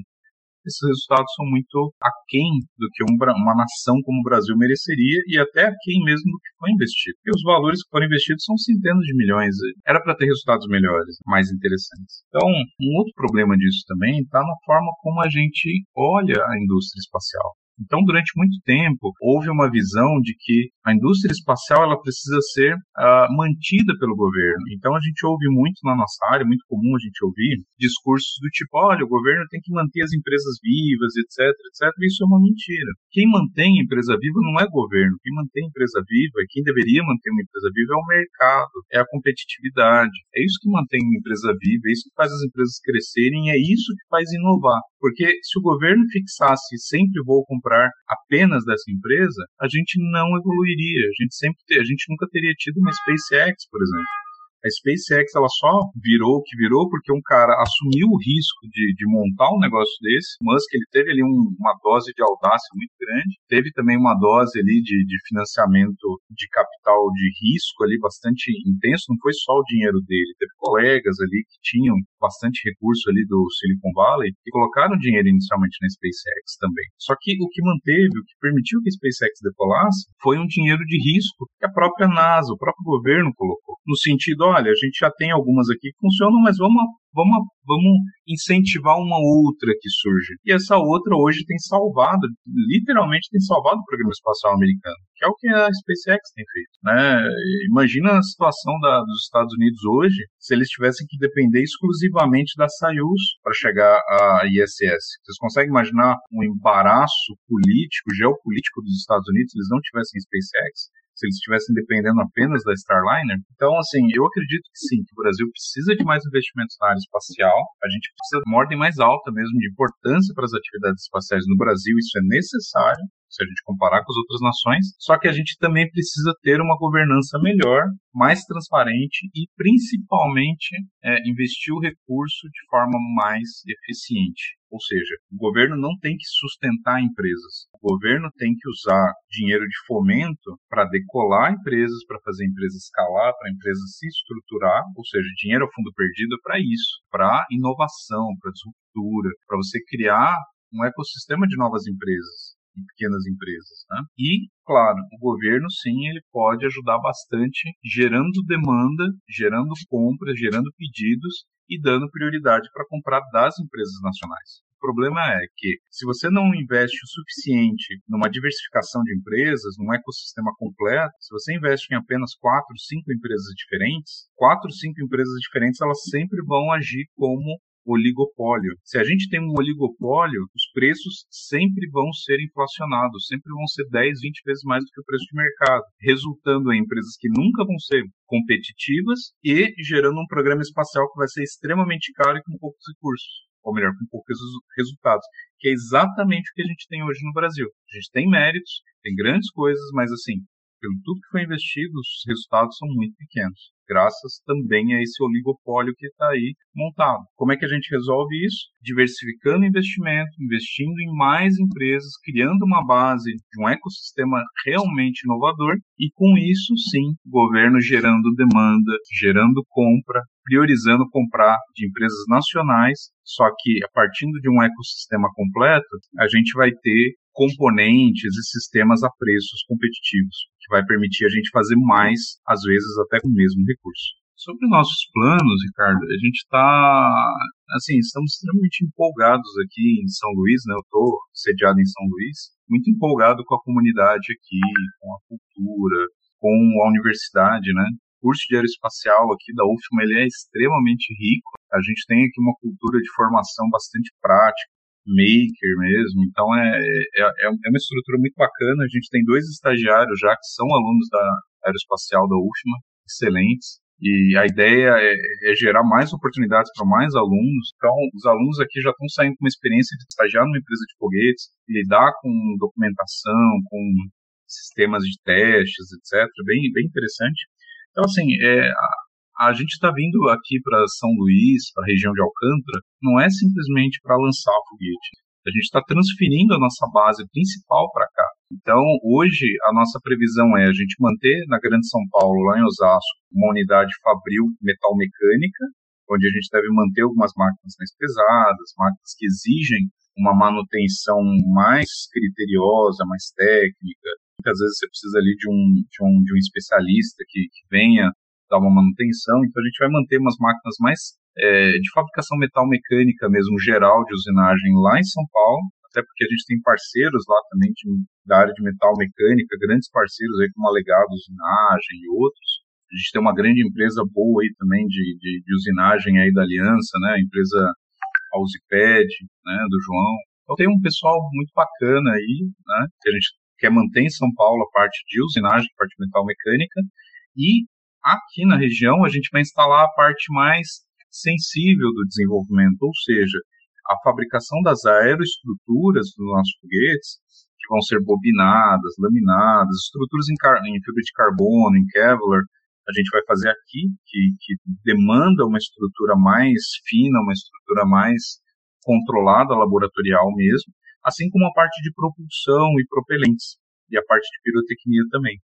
esses resultados são muito aquém do que um, uma nação como o Brasil mereceria e até aquém mesmo do que foi investido. Porque os valores que foram investidos são centenas de milhões. Era para ter resultados melhores, mais interessantes. Então, um outro problema disso também está na forma como a gente olha a indústria espacial. Então, durante muito tempo, houve uma visão de que a indústria espacial ela precisa ser uh, mantida pelo governo. Então, a gente ouve muito na nossa área, muito comum a gente ouvir discursos do tipo: olha, o governo tem que manter as empresas vivas, etc, etc. Isso é uma mentira. Quem mantém a empresa viva não é o governo. Quem mantém a empresa viva, quem deveria manter uma empresa viva é o mercado, é a competitividade. É isso que mantém uma empresa viva, é isso que faz as empresas crescerem, é isso que faz inovar. Porque se o governo fixasse sempre vou comprar apenas dessa empresa, a gente não evoluiria. A gente sempre a gente nunca teria tido uma SpaceX, por exemplo. A SpaceX ela só virou o que virou porque um cara assumiu o risco de, de montar um negócio desse. Musk ele teve ali um, uma dose de audácia muito grande, teve também uma dose ali de, de financiamento de capital de risco ali bastante intenso. Não foi só o dinheiro dele, teve colegas ali que tinham bastante recurso ali do Silicon Valley e colocaram dinheiro inicialmente na SpaceX também. Só que o que manteve, o que permitiu que a SpaceX decolasse, foi um dinheiro de risco que a própria NASA, o próprio governo colocou. No sentido, ó, olha, a gente já tem algumas aqui que funcionam, mas vamos, vamos, vamos incentivar uma outra que surge. E essa outra hoje tem salvado, literalmente tem salvado o programa espacial americano, que é o que a SpaceX tem feito. Né? Imagina a situação da, dos Estados Unidos hoje se eles tivessem que depender exclusivamente da Soyuz para chegar à ISS. Vocês conseguem imaginar um embaraço político, geopolítico dos Estados Unidos se eles não tivessem SpaceX? Se eles estivessem dependendo apenas da Starliner. Então, assim, eu acredito que sim, que o Brasil precisa de mais investimentos na área espacial. A gente precisa de uma ordem mais alta mesmo de importância para as atividades espaciais no Brasil, isso é necessário. Se a gente comparar com as outras nações, só que a gente também precisa ter uma governança melhor, mais transparente e principalmente é, investir o recurso de forma mais eficiente. Ou seja, o governo não tem que sustentar empresas. O governo tem que usar dinheiro de fomento para decolar empresas, para fazer a empresa escalar, para a empresa se estruturar, ou seja, dinheiro ao fundo perdido para isso, para inovação, para disruptura, para você criar um ecossistema de novas empresas e pequenas empresas. Né? E, claro, o governo sim ele pode ajudar bastante, gerando demanda, gerando compras, gerando pedidos e dando prioridade para comprar das empresas nacionais. O problema é que, se você não investe o suficiente numa diversificação de empresas, num ecossistema completo, se você investe em apenas quatro, cinco empresas diferentes, quatro, cinco empresas diferentes, elas sempre vão agir como oligopólio. Se a gente tem um oligopólio, os preços sempre vão ser inflacionados, sempre vão ser 10, 20 vezes mais do que o preço de mercado, resultando em empresas que nunca vão ser competitivas e gerando um programa espacial que vai ser extremamente caro e com poucos recursos, ou melhor, com poucos resultados, que é exatamente o que a gente tem hoje no Brasil. A gente tem méritos, tem grandes coisas, mas assim, pelo tudo que foi investido, os resultados são muito pequenos graças também a esse oligopólio que está aí montado. Como é que a gente resolve isso? Diversificando investimento, investindo em mais empresas, criando uma base de um ecossistema realmente inovador e com isso, sim, governo gerando demanda, gerando compra, priorizando comprar de empresas nacionais, só que a partir de um ecossistema completo, a gente vai ter componentes e sistemas a preços competitivos, que vai permitir a gente fazer mais, às vezes até com o mesmo recurso. Sobre nossos planos, Ricardo, a gente está, assim, estamos extremamente empolgados aqui em São Luís, né? Eu estou sediado em São Luís, muito empolgado com a comunidade aqui, com a cultura, com a universidade, né? Curso de aeroespacial aqui da UFMA ele é extremamente rico. A gente tem aqui uma cultura de formação bastante prática, maker mesmo. Então é, é, é, é uma estrutura muito bacana. A gente tem dois estagiários já que são alunos da aeroespacial da UFMA, excelentes. E a ideia é, é gerar mais oportunidades para mais alunos. Então, os alunos aqui já estão saindo com uma experiência de estagiar numa empresa de foguetes, lidar com documentação, com sistemas de testes, etc. Bem, bem interessante. Então, assim, é, a gente está vindo aqui para São Luís, para a região de Alcântara, não é simplesmente para lançar o foguete. A gente está transferindo a nossa base principal para cá. Então, hoje, a nossa previsão é a gente manter na Grande São Paulo, lá em Osasco, uma unidade fabril metal mecânica, onde a gente deve manter algumas máquinas mais pesadas, máquinas que exigem uma manutenção mais criteriosa, mais técnica. Muitas vezes você precisa ali de um, de um, de um especialista que, que venha dar uma manutenção, então a gente vai manter umas máquinas mais é, de fabricação metal mecânica mesmo, geral de usinagem lá em São Paulo, até porque a gente tem parceiros lá também de, da área de metal mecânica, grandes parceiros aí como a Legado Usinagem e outros. A gente tem uma grande empresa boa aí também de, de, de usinagem aí da Aliança, né, a empresa Ausiped, né, do João. Então tem um pessoal muito bacana aí, né, que a gente quer manter em São Paulo a parte de usinagem, a parte de metal mecânica, e Aqui na região, a gente vai instalar a parte mais sensível do desenvolvimento, ou seja, a fabricação das aeroestruturas dos nossos foguetes, que vão ser bobinadas, laminadas, estruturas em, em fibra de carbono, em Kevlar, a gente vai fazer aqui, que, que demanda uma estrutura mais fina, uma estrutura mais controlada, laboratorial mesmo, assim como a parte de propulsão e propelentes, e a parte de pirotecnia também.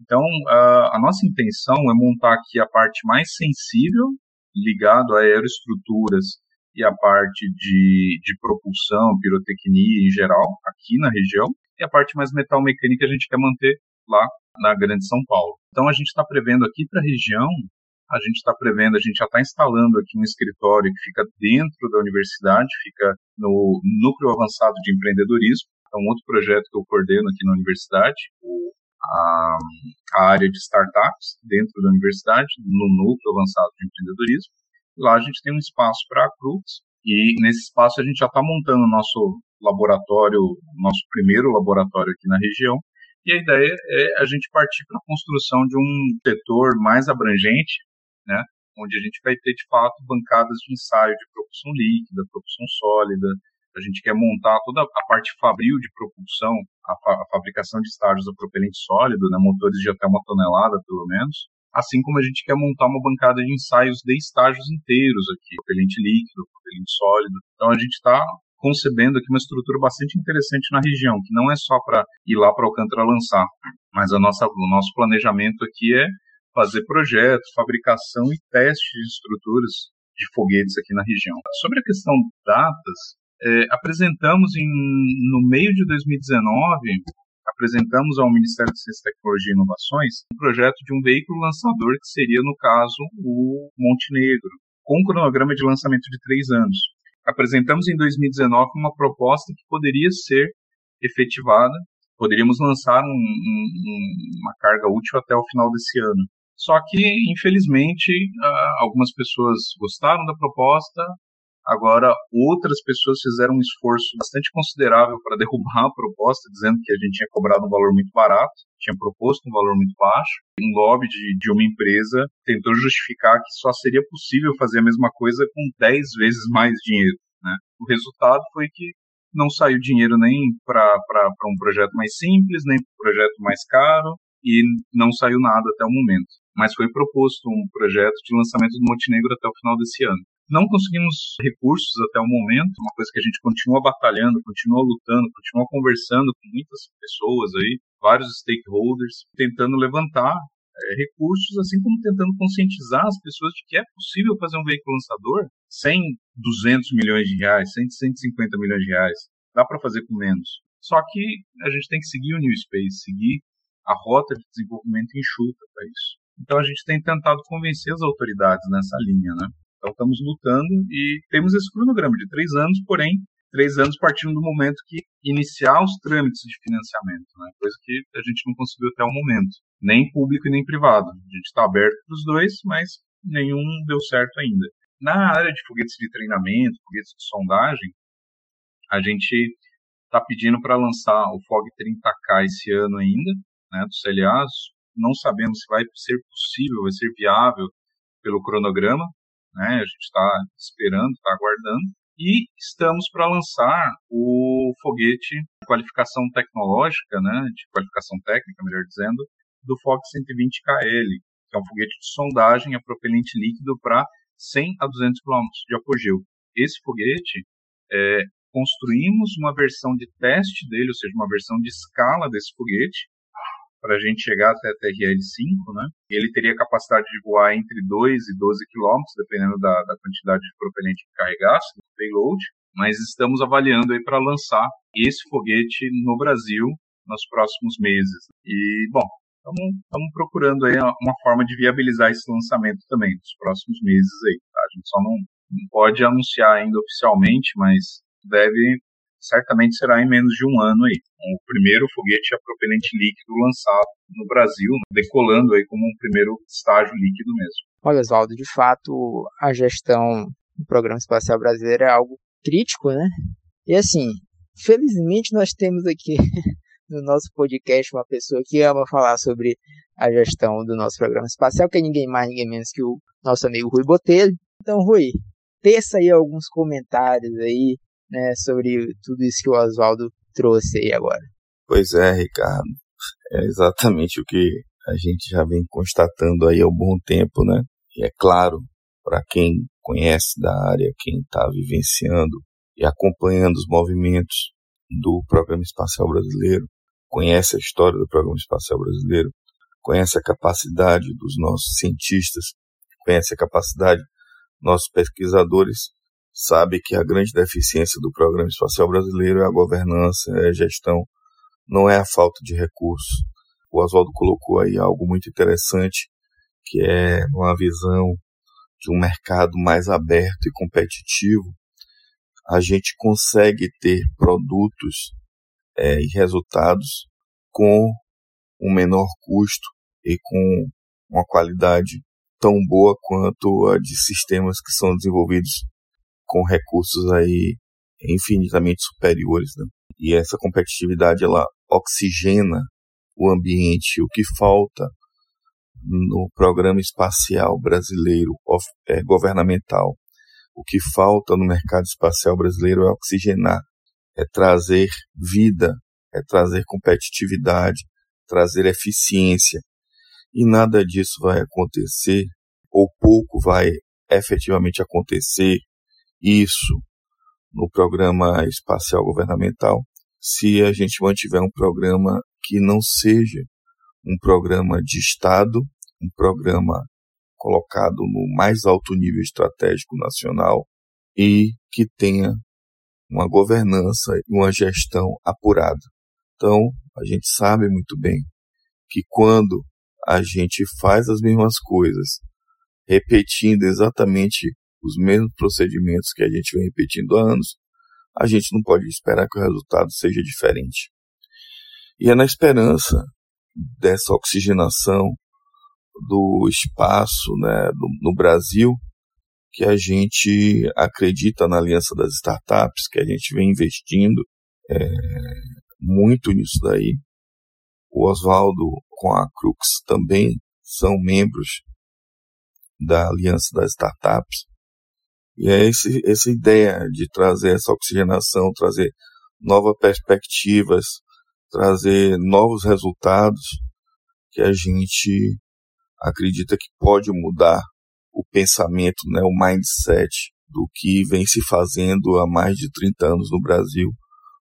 Então, a, nossa intenção é montar aqui a parte mais sensível, ligado a aeroestruturas e a parte de, de propulsão, pirotecnia em geral, aqui na região, e a parte mais metal mecânica a gente quer manter lá na Grande São Paulo. Então, a gente está prevendo aqui para a região, a gente está prevendo, a gente já está instalando aqui um escritório que fica dentro da universidade, fica no Núcleo Avançado de Empreendedorismo, é um outro projeto que eu coordeno aqui na universidade, o a, a área de startups dentro da universidade, no núcleo avançado de empreendedorismo. Lá a gente tem um espaço para a Crux e nesse espaço a gente já está montando o nosso laboratório, nosso primeiro laboratório aqui na região. E a ideia é a gente partir para a construção de um setor mais abrangente, né, onde a gente vai ter de fato bancadas de ensaio de propulsão líquida, propulsão sólida, a gente quer montar toda a parte fabril de propulsão, a, fa a fabricação de estágios a propelente sólido, né, motores de até uma tonelada, pelo menos, assim como a gente quer montar uma bancada de ensaios de estágios inteiros aqui, propelente líquido, propelente sólido. Então a gente está concebendo aqui uma estrutura bastante interessante na região, que não é só para ir lá para Alcântara lançar, mas a nossa, o nosso planejamento aqui é fazer projetos, fabricação e teste de estruturas de foguetes aqui na região. Sobre a questão de datas, é, apresentamos em, no meio de 2019 apresentamos ao Ministério de Ciência, Tecnologia e Inovações um projeto de um veículo lançador que seria, no caso, o Montenegro, com um cronograma de lançamento de três anos. Apresentamos em 2019 uma proposta que poderia ser efetivada, poderíamos lançar um, um, uma carga útil até o final desse ano. Só que, infelizmente, algumas pessoas gostaram da proposta, Agora, outras pessoas fizeram um esforço bastante considerável para derrubar a proposta, dizendo que a gente tinha cobrado um valor muito barato, tinha proposto um valor muito baixo. Um lobby de, de uma empresa tentou justificar que só seria possível fazer a mesma coisa com 10 vezes mais dinheiro. Né? O resultado foi que não saiu dinheiro nem para um projeto mais simples, nem para um projeto mais caro, e não saiu nada até o momento. Mas foi proposto um projeto de lançamento do Montenegro até o final desse ano. Não conseguimos recursos até o momento, uma coisa que a gente continua batalhando, continua lutando, continua conversando com muitas pessoas aí, vários stakeholders, tentando levantar é, recursos, assim como tentando conscientizar as pessoas de que é possível fazer um veículo lançador sem 200 milhões de reais, sem 150 milhões de reais. Dá para fazer com menos. Só que a gente tem que seguir o New Space, seguir a rota de desenvolvimento enxuta para isso. Então a gente tem tentado convencer as autoridades nessa linha, né? Então estamos lutando e temos esse cronograma de três anos, porém, três anos partindo do momento que iniciar os trâmites de financiamento, né? coisa que a gente não conseguiu até o momento, nem público e nem privado. A gente está aberto para os dois, mas nenhum deu certo ainda. Na área de foguetes de treinamento, foguetes de sondagem, a gente está pedindo para lançar o FOG 30K esse ano ainda, né, do CLA. Não sabemos se vai ser possível, vai ser viável pelo cronograma, né? A gente está esperando, está aguardando. E estamos para lançar o foguete de qualificação tecnológica, né, de qualificação técnica, melhor dizendo, do Fox 120KL, que é um foguete de sondagem a propelente líquido para 100 a 200 km de apogeu. Esse foguete, é, construímos uma versão de teste dele, ou seja, uma versão de escala desse foguete, para a gente chegar até a TRL-5, né? Ele teria capacidade de voar entre 2 e 12 km, dependendo da, da quantidade de propelente que carregasse, do payload, mas estamos avaliando aí para lançar esse foguete no Brasil nos próximos meses. E, bom, estamos procurando aí uma forma de viabilizar esse lançamento também nos próximos meses aí. Tá? A gente só não, não pode anunciar ainda oficialmente, mas deve certamente será em menos de um ano aí. O primeiro foguete a propelente líquido lançado no Brasil, né, decolando aí como um primeiro estágio líquido mesmo. Olha, Oswaldo, de fato, a gestão do Programa Espacial Brasileiro é algo crítico, né? E assim, felizmente nós temos aqui no nosso podcast uma pessoa que ama falar sobre a gestão do nosso programa espacial, que é ninguém mais, ninguém menos que o nosso amigo Rui Botelho. Então, Rui, teça aí alguns comentários aí né, sobre tudo isso que o Oswaldo trouxe aí agora. Pois é, Ricardo. É exatamente o que a gente já vem constatando aí há um bom tempo, né? E é claro, para quem conhece da área, quem está vivenciando e acompanhando os movimentos do Programa Espacial Brasileiro, conhece a história do Programa Espacial Brasileiro, conhece a capacidade dos nossos cientistas, conhece a capacidade dos nossos pesquisadores sabe que a grande deficiência do Programa Espacial Brasileiro é a governança, é a gestão, não é a falta de recursos. O Oswaldo colocou aí algo muito interessante, que é uma visão de um mercado mais aberto e competitivo, a gente consegue ter produtos é, e resultados com um menor custo e com uma qualidade tão boa quanto a de sistemas que são desenvolvidos com recursos aí infinitamente superiores, né? E essa competitividade ela oxigena o ambiente. O que falta no programa espacial brasileiro é, governamental, O que falta no mercado espacial brasileiro é oxigenar, é trazer vida, é trazer competitividade, trazer eficiência. E nada disso vai acontecer, ou pouco vai efetivamente acontecer, isso no programa espacial governamental, se a gente mantiver um programa que não seja um programa de Estado, um programa colocado no mais alto nível estratégico nacional e que tenha uma governança e uma gestão apurada. Então, a gente sabe muito bem que quando a gente faz as mesmas coisas, repetindo exatamente os mesmos procedimentos que a gente vem repetindo há anos, a gente não pode esperar que o resultado seja diferente. E é na esperança dessa oxigenação do espaço né, do, no Brasil que a gente acredita na aliança das startups, que a gente vem investindo é, muito nisso daí. O Oswaldo com a Crux também são membros da aliança das startups. E é esse, essa ideia de trazer essa oxigenação, trazer novas perspectivas, trazer novos resultados que a gente acredita que pode mudar o pensamento, né, o mindset do que vem se fazendo há mais de 30 anos no Brasil,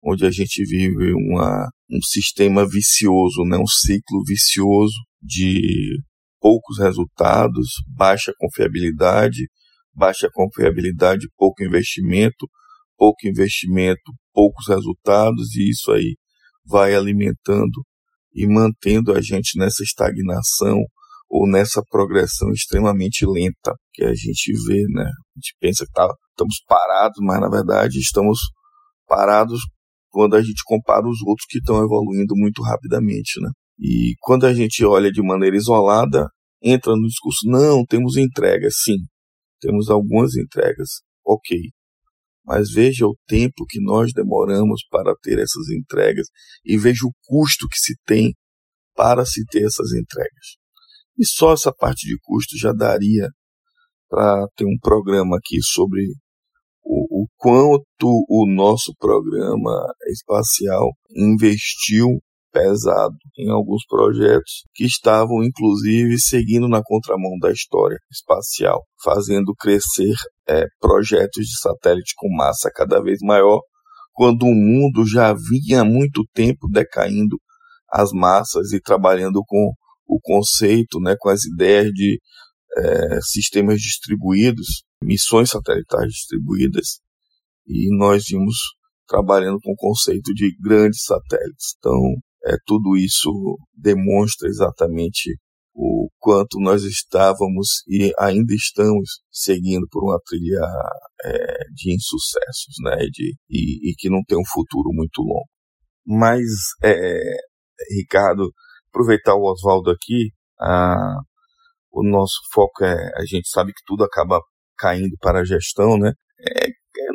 onde a gente vive uma, um sistema vicioso, né, um ciclo vicioso de poucos resultados, baixa confiabilidade, baixa confiabilidade, pouco investimento, pouco investimento, poucos resultados, e isso aí vai alimentando e mantendo a gente nessa estagnação ou nessa progressão extremamente lenta que a gente vê, né? A gente pensa que tá, estamos parados, mas na verdade estamos parados quando a gente compara os outros que estão evoluindo muito rapidamente, né? E quando a gente olha de maneira isolada, entra no discurso, não, temos entregas, sim, temos algumas entregas, ok. Mas veja o tempo que nós demoramos para ter essas entregas e veja o custo que se tem para se ter essas entregas. E só essa parte de custo já daria para ter um programa aqui sobre o, o, quanto o nosso programa espacial investiu pesado em alguns projetos que estavam, inclusive, seguindo na contramão da história espacial, fazendo crescer é, projetos de satélite com massa cada vez maior, quando o mundo já vinha há muito tempo decaindo as massas e trabalhando com o conceito, né, com as ideias de é, sistemas distribuídos, missões satelitais distribuídas, e nós vimos trabalhando com o conceito de grandes satélites. Então, é, tudo isso demonstra exatamente o quanto nós estávamos e ainda estamos seguindo por uma trilha é, de insucessos, né, de, e, e, que não tem um futuro muito longo. Mas, é, Ricardo, aproveitar o Oswaldo aqui, a, o nosso foco é, a gente sabe que tudo acaba caindo para a gestão, né? É,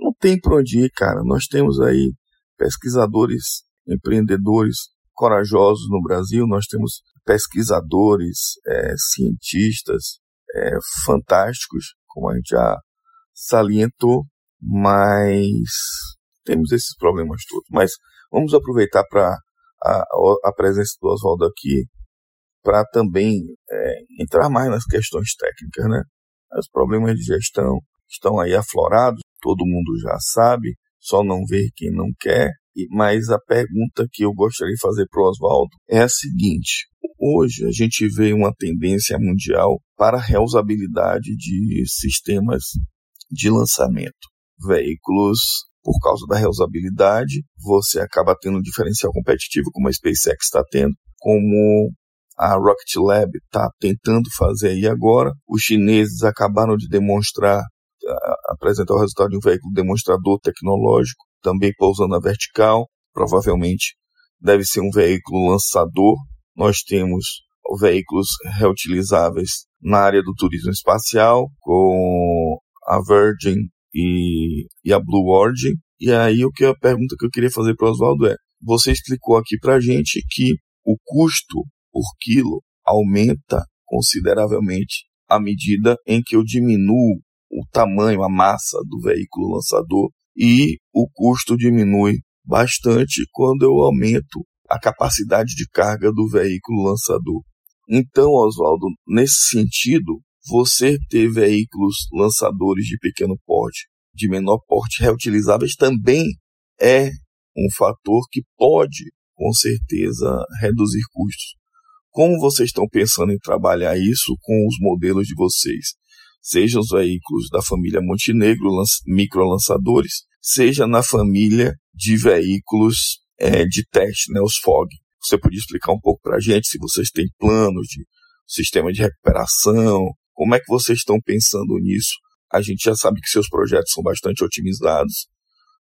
não tem para onde ir, cara. Nós temos aí pesquisadores, empreendedores corajosos no Brasil, nós temos pesquisadores, é, cientistas é, fantásticos, como a gente já salientou, mas temos esses problemas todos. Mas vamos aproveitar para a, a presença do Oswaldo aqui para também é, entrar mais nas questões técnicas, né? Os problemas de gestão estão aí aflorados, todo mundo já sabe, só não vê quem não quer. Mas a pergunta que eu gostaria de fazer para o Oswaldo é a seguinte: hoje a gente vê uma tendência mundial para a reusabilidade de sistemas de lançamento. Veículos por causa da reusabilidade, você acaba tendo um diferencial competitivo, como a SpaceX está tendo, como a Rocket Lab está tentando fazer aí agora. Os chineses acabaram de demonstrar, apresentar o resultado de um veículo demonstrador tecnológico, também pousando na vertical. Provavelmente deve ser um veículo lançador. Nós temos veículos reutilizáveis na área do turismo espacial, com a Virgin e, e a Blue Origin. E aí o que a pergunta que eu queria fazer para o Oswaldo é: você explicou aqui para a gente que o custo por quilo aumenta consideravelmente à medida em que eu diminuo o tamanho, a massa do veículo lançador e o custo diminui bastante quando eu aumento a capacidade de carga do veículo lançador. Então, Oswaldo, nesse sentido, você ter veículos lançadores de pequeno porte, de menor porte reutilizáveis também é um fator que pode, com certeza, reduzir custos. Como vocês estão pensando em trabalhar isso com os modelos de vocês? Seja os veículos da família Montenegro, microlançadores, seja na família de veículos é, de teste, né, os FOG. Você podia explicar um pouco para a gente se vocês têm planos de sistema de recuperação, como é que vocês estão pensando nisso? A gente já sabe que seus projetos são bastante otimizados,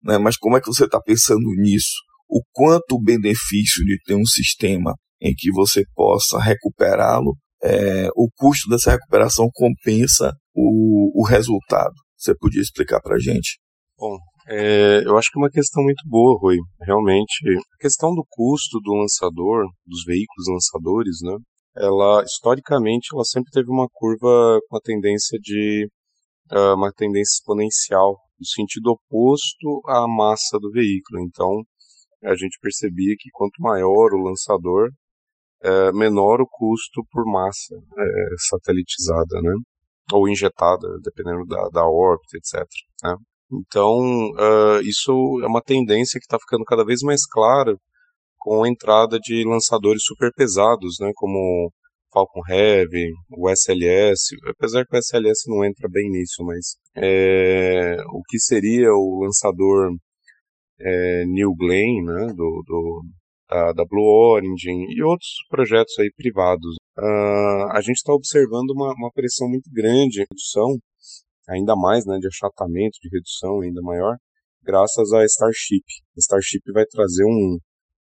né? mas como é que você está pensando nisso? O quanto o benefício de ter um sistema em que você possa recuperá-lo, é, o custo dessa recuperação compensa o, o resultado. Você podia explicar para a gente? Bom, é, eu acho que é uma questão muito boa, Rui. Realmente, a questão do custo do lançador, dos veículos lançadores, né? Ela, historicamente, ela sempre teve uma curva com a tendência de, uh, uma tendência exponencial, no sentido oposto à massa do veículo. Então, a gente percebia que quanto maior o lançador, é, menor o custo por massa é, satelitizada, né? Ou injetada, dependendo da, da órbita, etc. Né? Então, uh, isso é uma tendência que está ficando cada vez mais clara com a entrada de lançadores super pesados, né, como Falcon Heavy, o SLS, apesar que o SLS não entra bem nisso, mas é, o que seria o lançador é, New Glenn, né, do, do da, da, Blue Origin e outros projetos aí privados. Uh, a gente está observando uma, uma pressão muito grande em redução ainda mais, né, de achatamento, de redução ainda maior, graças a Starship. Starship vai trazer um,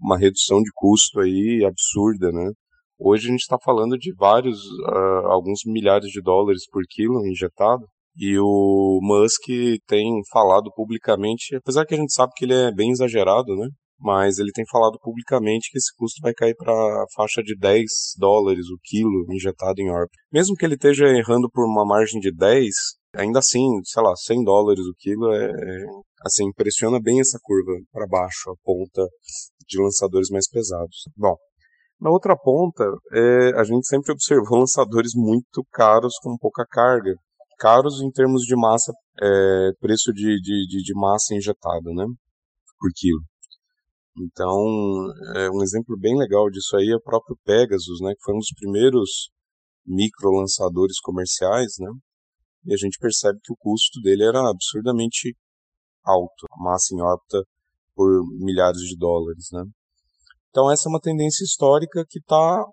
uma redução de custo aí absurda, né? Hoje a gente está falando de vários, uh, alguns milhares de dólares por quilo injetado, e o Musk tem falado publicamente, apesar que a gente sabe que ele é bem exagerado, né? Mas ele tem falado publicamente que esse custo vai cair para a faixa de 10 dólares o quilo injetado em órbita. Mesmo que ele esteja errando por uma margem de 10, ainda assim, sei lá, 100 dólares o quilo é, é assim, impressiona bem essa curva para baixo, a ponta de lançadores mais pesados. Bom, na outra ponta, é, a gente sempre observou lançadores muito caros com pouca carga. Caros em termos de massa, é, preço de, de, de, de, massa injetada, né? Por quilo. Então, é, um exemplo bem legal disso aí é o próprio Pegasus, né? Que foi um dos primeiros micro lançadores comerciais, né? e a gente percebe que o custo dele era absurdamente alto, a massa em órbita por milhares de dólares, né? Então essa é uma tendência histórica que está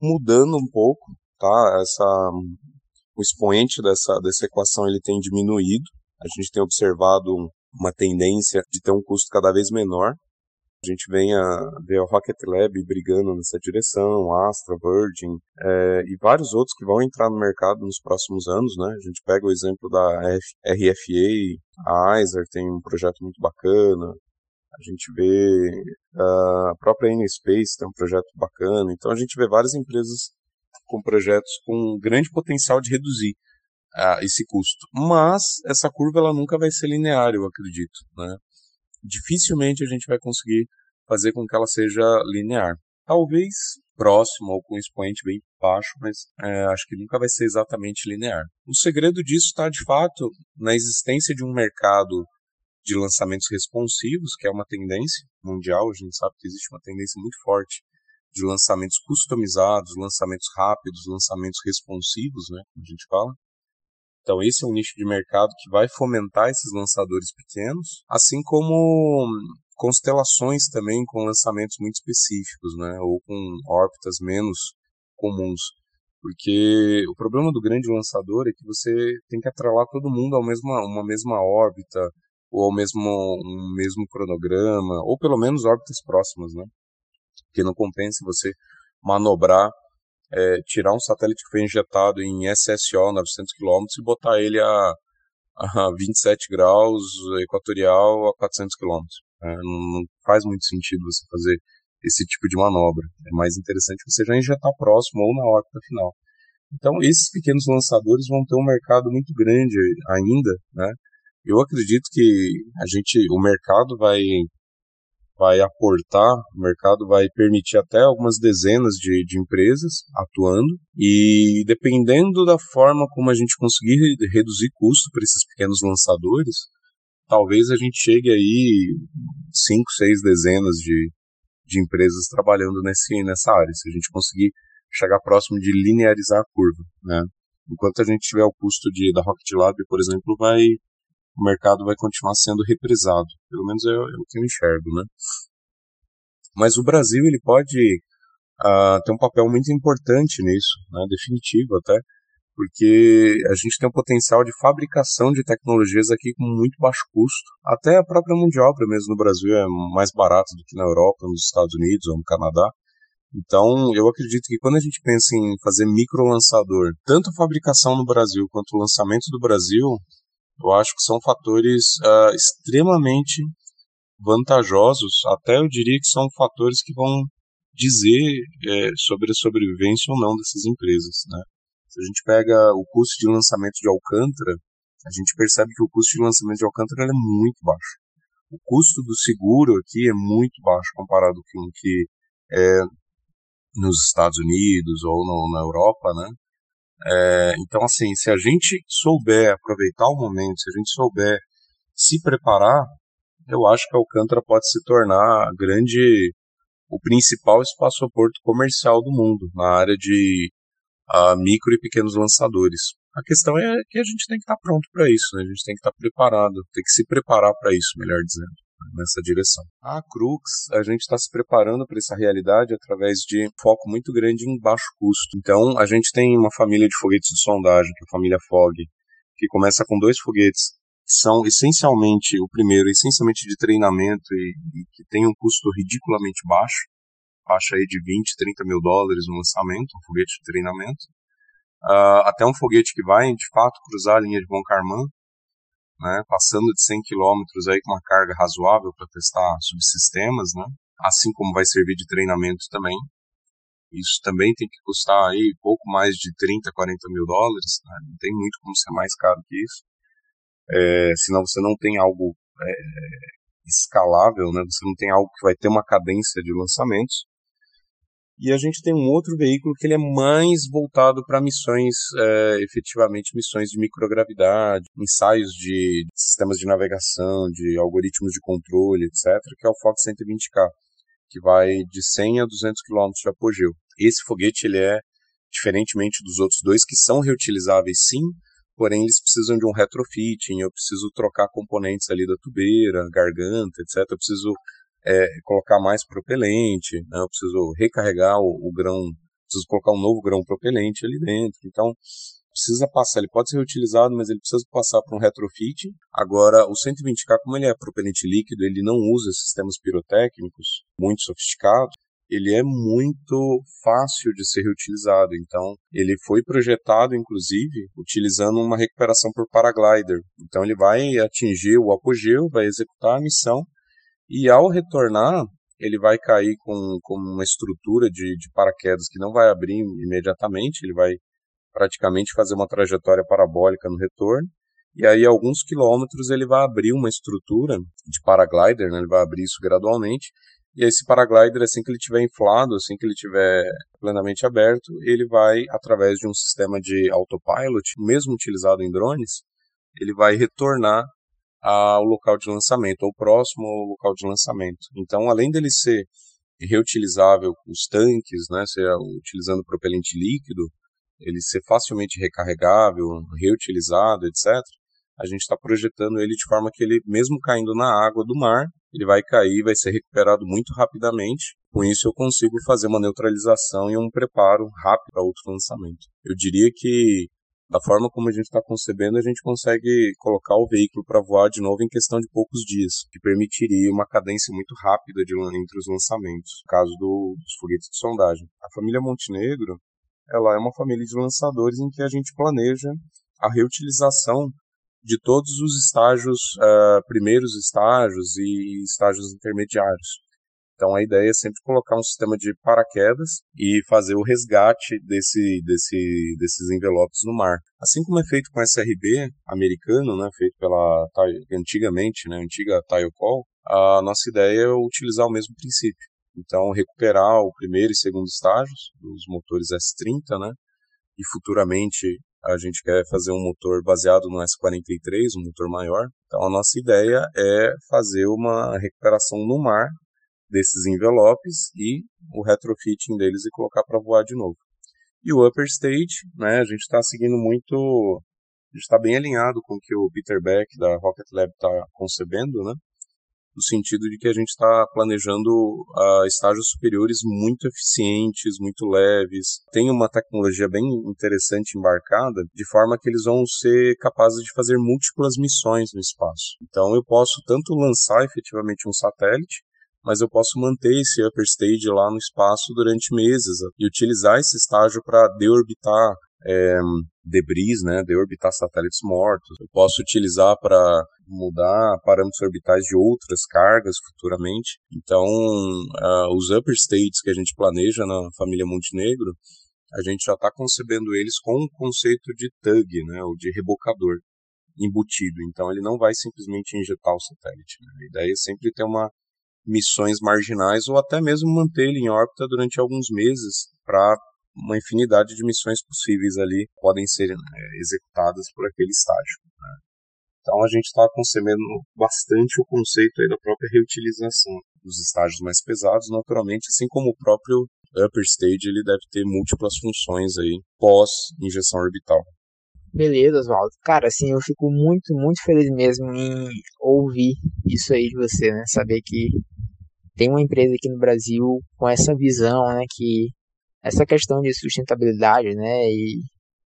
mudando um pouco, tá? Essa o expoente dessa dessa equação ele tem diminuído. A gente tem observado uma tendência de ter um custo cada vez menor a gente vem a ver a Rocket Lab brigando nessa direção, Astra, Virgin é, e vários outros que vão entrar no mercado nos próximos anos, né? A gente pega o exemplo da RFA, a Iser tem um projeto muito bacana, a gente vê a própria N-Space tem um projeto bacana, então a gente vê várias empresas com projetos com grande potencial de reduzir uh, esse custo. Mas essa curva ela nunca vai ser linear, eu acredito, né? Dificilmente a gente vai conseguir fazer com que ela seja linear. Talvez próximo ou com expoente bem baixo, mas é, acho que nunca vai ser exatamente linear. O segredo disso está de fato na existência de um mercado de lançamentos responsivos, que é uma tendência mundial, a gente sabe que existe uma tendência muito forte de lançamentos customizados, lançamentos rápidos, lançamentos responsivos, né, como a gente fala. Então, esse é um nicho de mercado que vai fomentar esses lançadores pequenos, assim como constelações também com lançamentos muito específicos, né, ou com órbitas menos comuns. Porque o problema do grande lançador é que você tem que atrelar todo mundo a uma mesma órbita, ou ao mesmo, um mesmo cronograma, ou pelo menos órbitas próximas, né? Porque não compensa você manobrar é, tirar um satélite que foi injetado em SSO 900 km e botar ele a, a 27 graus equatorial a 400 km. É, não, faz muito sentido você fazer esse tipo de manobra. É mais interessante você já injetar próximo ou na órbita final. Então, esses pequenos lançadores vão ter um mercado muito grande ainda, né? Eu acredito que a gente, o mercado vai vai aportar, o mercado vai permitir até algumas dezenas de, de empresas atuando e dependendo da forma como a gente conseguir reduzir custo para esses pequenos lançadores, talvez a gente chegue aí cinco, seis dezenas de, de empresas trabalhando nesse, nessa área, se a gente conseguir chegar próximo de linearizar a curva, né? Enquanto a gente tiver o custo de, da Rocket Lab, por exemplo, vai, o mercado vai continuar sendo reprisado. Pelo menos é, é o que eu enxergo, né? Mas o Brasil, ele pode uh, ter um papel muito importante nisso, né? Definitivo até, porque a gente tem um potencial de fabricação de tecnologias aqui com muito baixo custo. Até a própria obra mesmo no Brasil é mais barata do que na Europa, nos Estados Unidos ou no Canadá. Então, eu acredito que quando a gente pensa em fazer microlançador, tanto a fabricação no Brasil quanto o lançamento do Brasil, eu acho que são fatores uh, extremamente vantajosos, até eu diria que são fatores que vão dizer é, sobre a sobrevivência ou não dessas empresas. Né? Se a gente pega o custo de lançamento de Alcântara, a gente percebe que o custo de lançamento de Alcântara é muito baixo. O custo do seguro aqui é muito baixo comparado com o que é nos Estados Unidos ou no, na Europa, né? É, então, assim, se a gente souber aproveitar o momento, se a gente souber se preparar, eu acho que Alcântara pode se tornar grande, o principal espaço-porto comercial do mundo na área de micro e pequenos lançadores. A questão é que a gente tem que estar pronto para isso, né? a gente tem que estar preparado, tem que se preparar para isso, melhor dizendo nessa direção. A Crux, a gente está se preparando para essa realidade através de foco muito grande em baixo custo. Então, a gente tem uma família de foguetes de sondagem, que é a família FOG, que começa com dois foguetes são essencialmente, o primeiro, essencialmente de treinamento e, e, que tem um custo ridiculamente baixo, faixa aí de 20, 30 mil dólares no lançamento, um foguete de treinamento, uh, até um foguete que vai, de fato, cruzar a linha de Von Karman, né, passando de 100 quilômetros aí com uma carga razoável para testar subsistemas, né, assim como vai servir de treinamento também. Isso também tem que custar aí pouco mais de 30, 40 mil dólares, né, não tem muito como ser mais caro que isso é, senão você não tem algo é, escalável, né? Você não tem algo que vai ter uma cadência de lançamentos. E a gente tem um outro veículo que ele é mais voltado para missões, é, efetivamente missões de microgravidade, ensaios de sistemas de navegação, de algoritmos de controle, etc., que é o Fox 120K, que vai de 100 a 200 km de apogeu. Esse foguete ele é diferentemente dos outros dois que são reutilizáveis sim, porém eles precisam de um retrofitting, eu preciso trocar componentes ali da tubeira, garganta, etc. Eu preciso é, colocar mais propelente, né? eu preciso recarregar o, o, grão, preciso colocar um novo grão propelente ali dentro. Então, precisa passar, ele pode ser reutilizado, mas ele precisa passar para um retrofitting. Agora, o 120K, como ele é propelente líquido, ele não usa sistemas pirotécnicos muito sofisticados, ele é muito fácil de ser reutilizado. Então, ele foi projetado, inclusive, utilizando uma recuperação por paraglider. Então, ele vai atingir o apogeu, vai executar a missão e, ao retornar, ele vai cair com, com uma estrutura de, de paraquedas que não vai abrir imediatamente, ele vai praticamente fazer uma trajetória parabólica no retorno. E aí, alguns quilômetros, ele vai abrir uma estrutura de paraglider, né? ele vai abrir isso gradualmente, e esse paraglider, assim que ele estiver inflado, assim que ele estiver plenamente aberto, ele vai, através de um sistema de autopilot, mesmo utilizado em drones, ele vai retornar ao local de lançamento, ou próximo ao local de lançamento. Então, além dele ser reutilizável com os tanques, né, ser utilizando propelente líquido, ele ser facilmente recarregável, reutilizado, etc., a gente está projetando ele de forma que ele, mesmo caindo na água do mar, ele vai cair, vai ser recuperado muito rapidamente. Com isso, eu consigo fazer uma neutralização e um preparo rápido para outro lançamento. Eu diria que, da forma como a gente está concebendo, a gente consegue colocar o veículo para voar de novo em questão de poucos dias, que permitiria uma cadência muito rápida de, entre os lançamentos, no caso do, dos foguetes de sondagem. A família Montenegro ela é uma família de lançadores em que a gente planeja a reutilização de todos os estágios, uh, primeiros estágios e estágios intermediários. Então a ideia é sempre colocar um sistema de paraquedas e fazer o resgate desse, desse, desses envelopes no mar. Assim como é feito com SRB americano, né, feito pela antigamente, né, antiga Call, a nossa ideia é utilizar o mesmo princípio. Então recuperar o primeiro e segundo estágios dos motores S30, né, e futuramente a gente quer fazer um motor baseado no S43, um motor maior. Então a nossa ideia é fazer uma recuperação no mar desses envelopes e o retrofitting deles e colocar para voar de novo. E o upper stage, né, a gente está seguindo muito, a gente está bem alinhado com o que o Peter Beck da Rocket Lab está concebendo, né, no sentido de que a gente está planejando uh, estágios superiores muito eficientes, muito leves. Tem uma tecnologia bem interessante embarcada, de forma que eles vão ser capazes de fazer múltiplas missões no espaço. Então eu posso tanto lançar efetivamente um satélite, mas eu posso manter esse upper stage lá no espaço durante meses e utilizar esse estágio para deorbitar é, debris, né, deorbitar satélites mortos. Eu posso utilizar para mudar parâmetros orbitais de outras cargas futuramente. Então, uh, os upper states que a gente planeja na família Montenegro, a gente já está concebendo eles com o conceito de tug, né, ou de rebocador embutido. Então, ele não vai simplesmente injetar o satélite. Né? A ideia é sempre ter uma missões marginais ou até mesmo manter ele em órbita durante alguns meses para uma infinidade de missões possíveis ali podem ser é, executadas por aquele estágio. Né? Então a gente está concebendo bastante o conceito aí da própria reutilização dos estágios mais pesados, naturalmente, assim como o próprio upper stage ele deve ter múltiplas funções aí pós injeção orbital. Beleza, Oswaldo. Cara, assim, eu fico muito, muito feliz mesmo em ouvir isso aí de você, né? Saber que tem uma empresa aqui no Brasil com essa visão, né? Que essa questão de sustentabilidade, né? E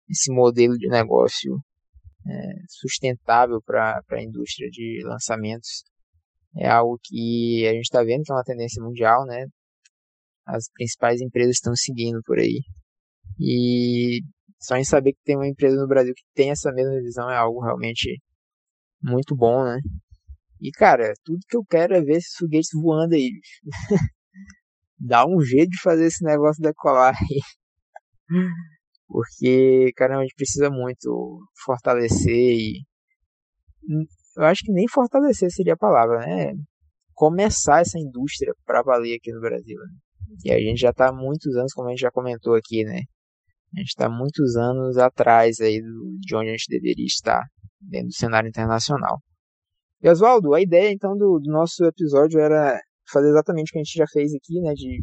esse modelo de negócio é, sustentável para a indústria de lançamentos é algo que a gente está vendo que é uma tendência mundial, né? As principais empresas estão seguindo por aí. E só em saber que tem uma empresa no Brasil que tem essa mesma visão é algo realmente muito bom, né? E cara, tudo que eu quero é ver esses foguetes voando aí. Dá um jeito de fazer esse negócio decolar aí. Porque, cara, a gente precisa muito fortalecer e. Eu acho que nem fortalecer seria a palavra, né? Começar essa indústria para valer aqui no Brasil. Né? E a gente já está há muitos anos, como a gente já comentou aqui, né? A gente está muitos anos atrás aí do, de onde a gente deveria estar dentro do cenário internacional. E Oswaldo, a ideia então do, do, nosso episódio era fazer exatamente o que a gente já fez aqui, né, de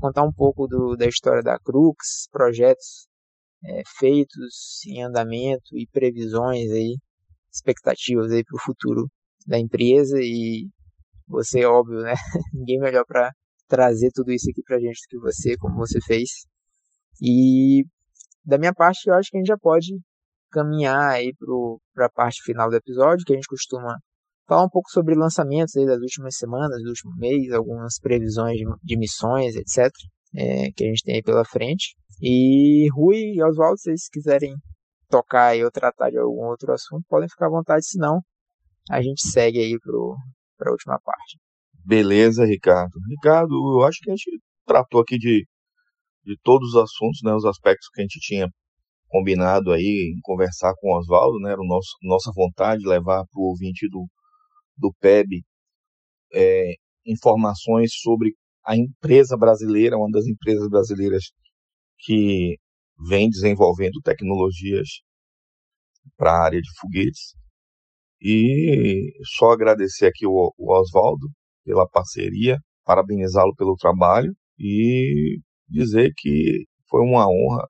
contar um pouco do, da história da Crux, projetos é, feitos em andamento e previsões aí, expectativas aí para o futuro da empresa e você, óbvio, né, ninguém melhor para trazer tudo isso aqui para a gente do que você, como você fez. E da minha parte, eu acho que a gente já pode caminhar aí para a parte final do episódio, que a gente costuma falar um pouco sobre lançamentos das últimas semanas, do último mês, algumas previsões de, de missões, etc., é, que a gente tem aí pela frente. E Rui e Oswaldo, se vocês quiserem tocar ou tratar de algum outro assunto, podem ficar à vontade, senão a gente segue aí para a última parte. Beleza, Ricardo. Ricardo, eu acho que a gente tratou aqui de de todos os assuntos, né, os aspectos que a gente tinha combinado aí em conversar com o Oswaldo, né, era nosso, nossa vontade de levar para o ouvinte do, do PEB é, informações sobre a empresa brasileira, uma das empresas brasileiras que vem desenvolvendo tecnologias para a área de foguetes. E só agradecer aqui o, o Oswaldo pela parceria, parabenizá-lo pelo trabalho e dizer que foi uma honra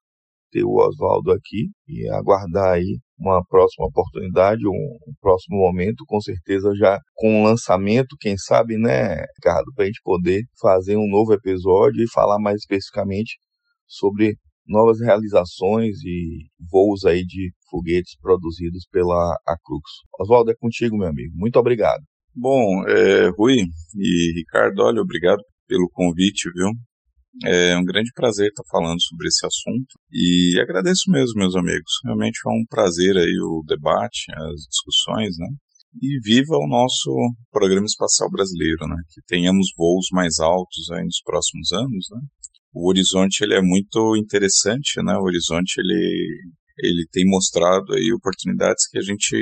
ter o Oswaldo aqui e aguardar aí uma próxima oportunidade, um, um, próximo momento, com certeza já com o lançamento, quem sabe, né, Ricardo, para a gente poder fazer um novo episódio e falar mais especificamente sobre novas realizações e voos aí de foguetes produzidos pela Acrux. Oswaldo, é contigo, meu amigo. Muito obrigado. Bom, é, Rui e Ricardo, olha, obrigado pelo convite, viu? É um grande prazer estar falando sobre esse assunto e agradeço mesmo, meus amigos. Realmente foi um prazer aí o debate, as discussões, né? E viva o nosso programa espacial brasileiro, né? Que tenhamos voos mais altos aí nos próximos anos, né? O horizonte ele é muito interessante, né? O horizonte ele ele tem mostrado aí oportunidades que a gente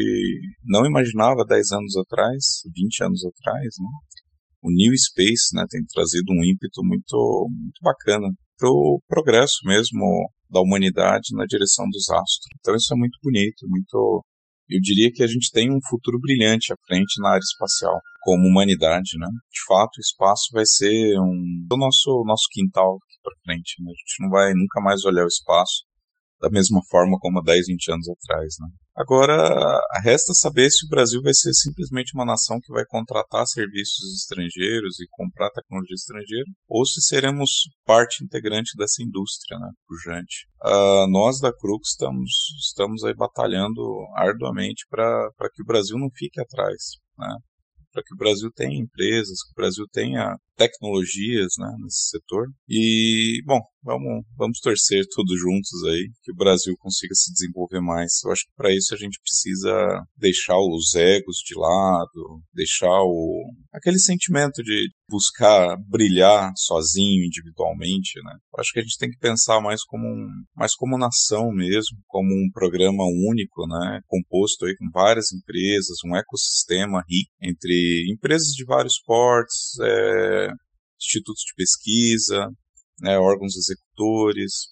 não imaginava 10 anos atrás, 20 anos atrás, né? O New Space, né, tem trazido um ímpeto muito, muito bacana para o progresso mesmo da humanidade na direção dos astros. Então isso é muito bonito, muito eu diria que a gente tem um futuro brilhante à frente na área espacial, como humanidade, né? De fato, o espaço vai ser um o nosso nosso quintal aqui para frente, né? A gente não vai nunca mais olhar o espaço da mesma forma como há 10, 20 anos atrás. Né? Agora, resta saber se o Brasil vai ser simplesmente uma nação que vai contratar serviços estrangeiros e comprar tecnologia estrangeira, ou se seremos parte integrante dessa indústria né, pujante. Uh, nós da Crux estamos, estamos aí batalhando arduamente para que o Brasil não fique atrás. Né? para que o Brasil tenha empresas, que o Brasil tenha tecnologias né, nesse setor. E, bom, vamos, vamos torcer todos juntos aí, que o Brasil consiga se desenvolver mais. Eu acho que para isso a gente precisa deixar os egos de lado, deixar o, aquele sentimento de buscar brilhar sozinho, individualmente, né? Eu acho que a gente tem que pensar mais como um, mais como nação mesmo, como um programa único, né? Composto aí com várias empresas, um ecossistema rico entre empresas de vários portes, é, institutos de pesquisa, né, órgãos executores,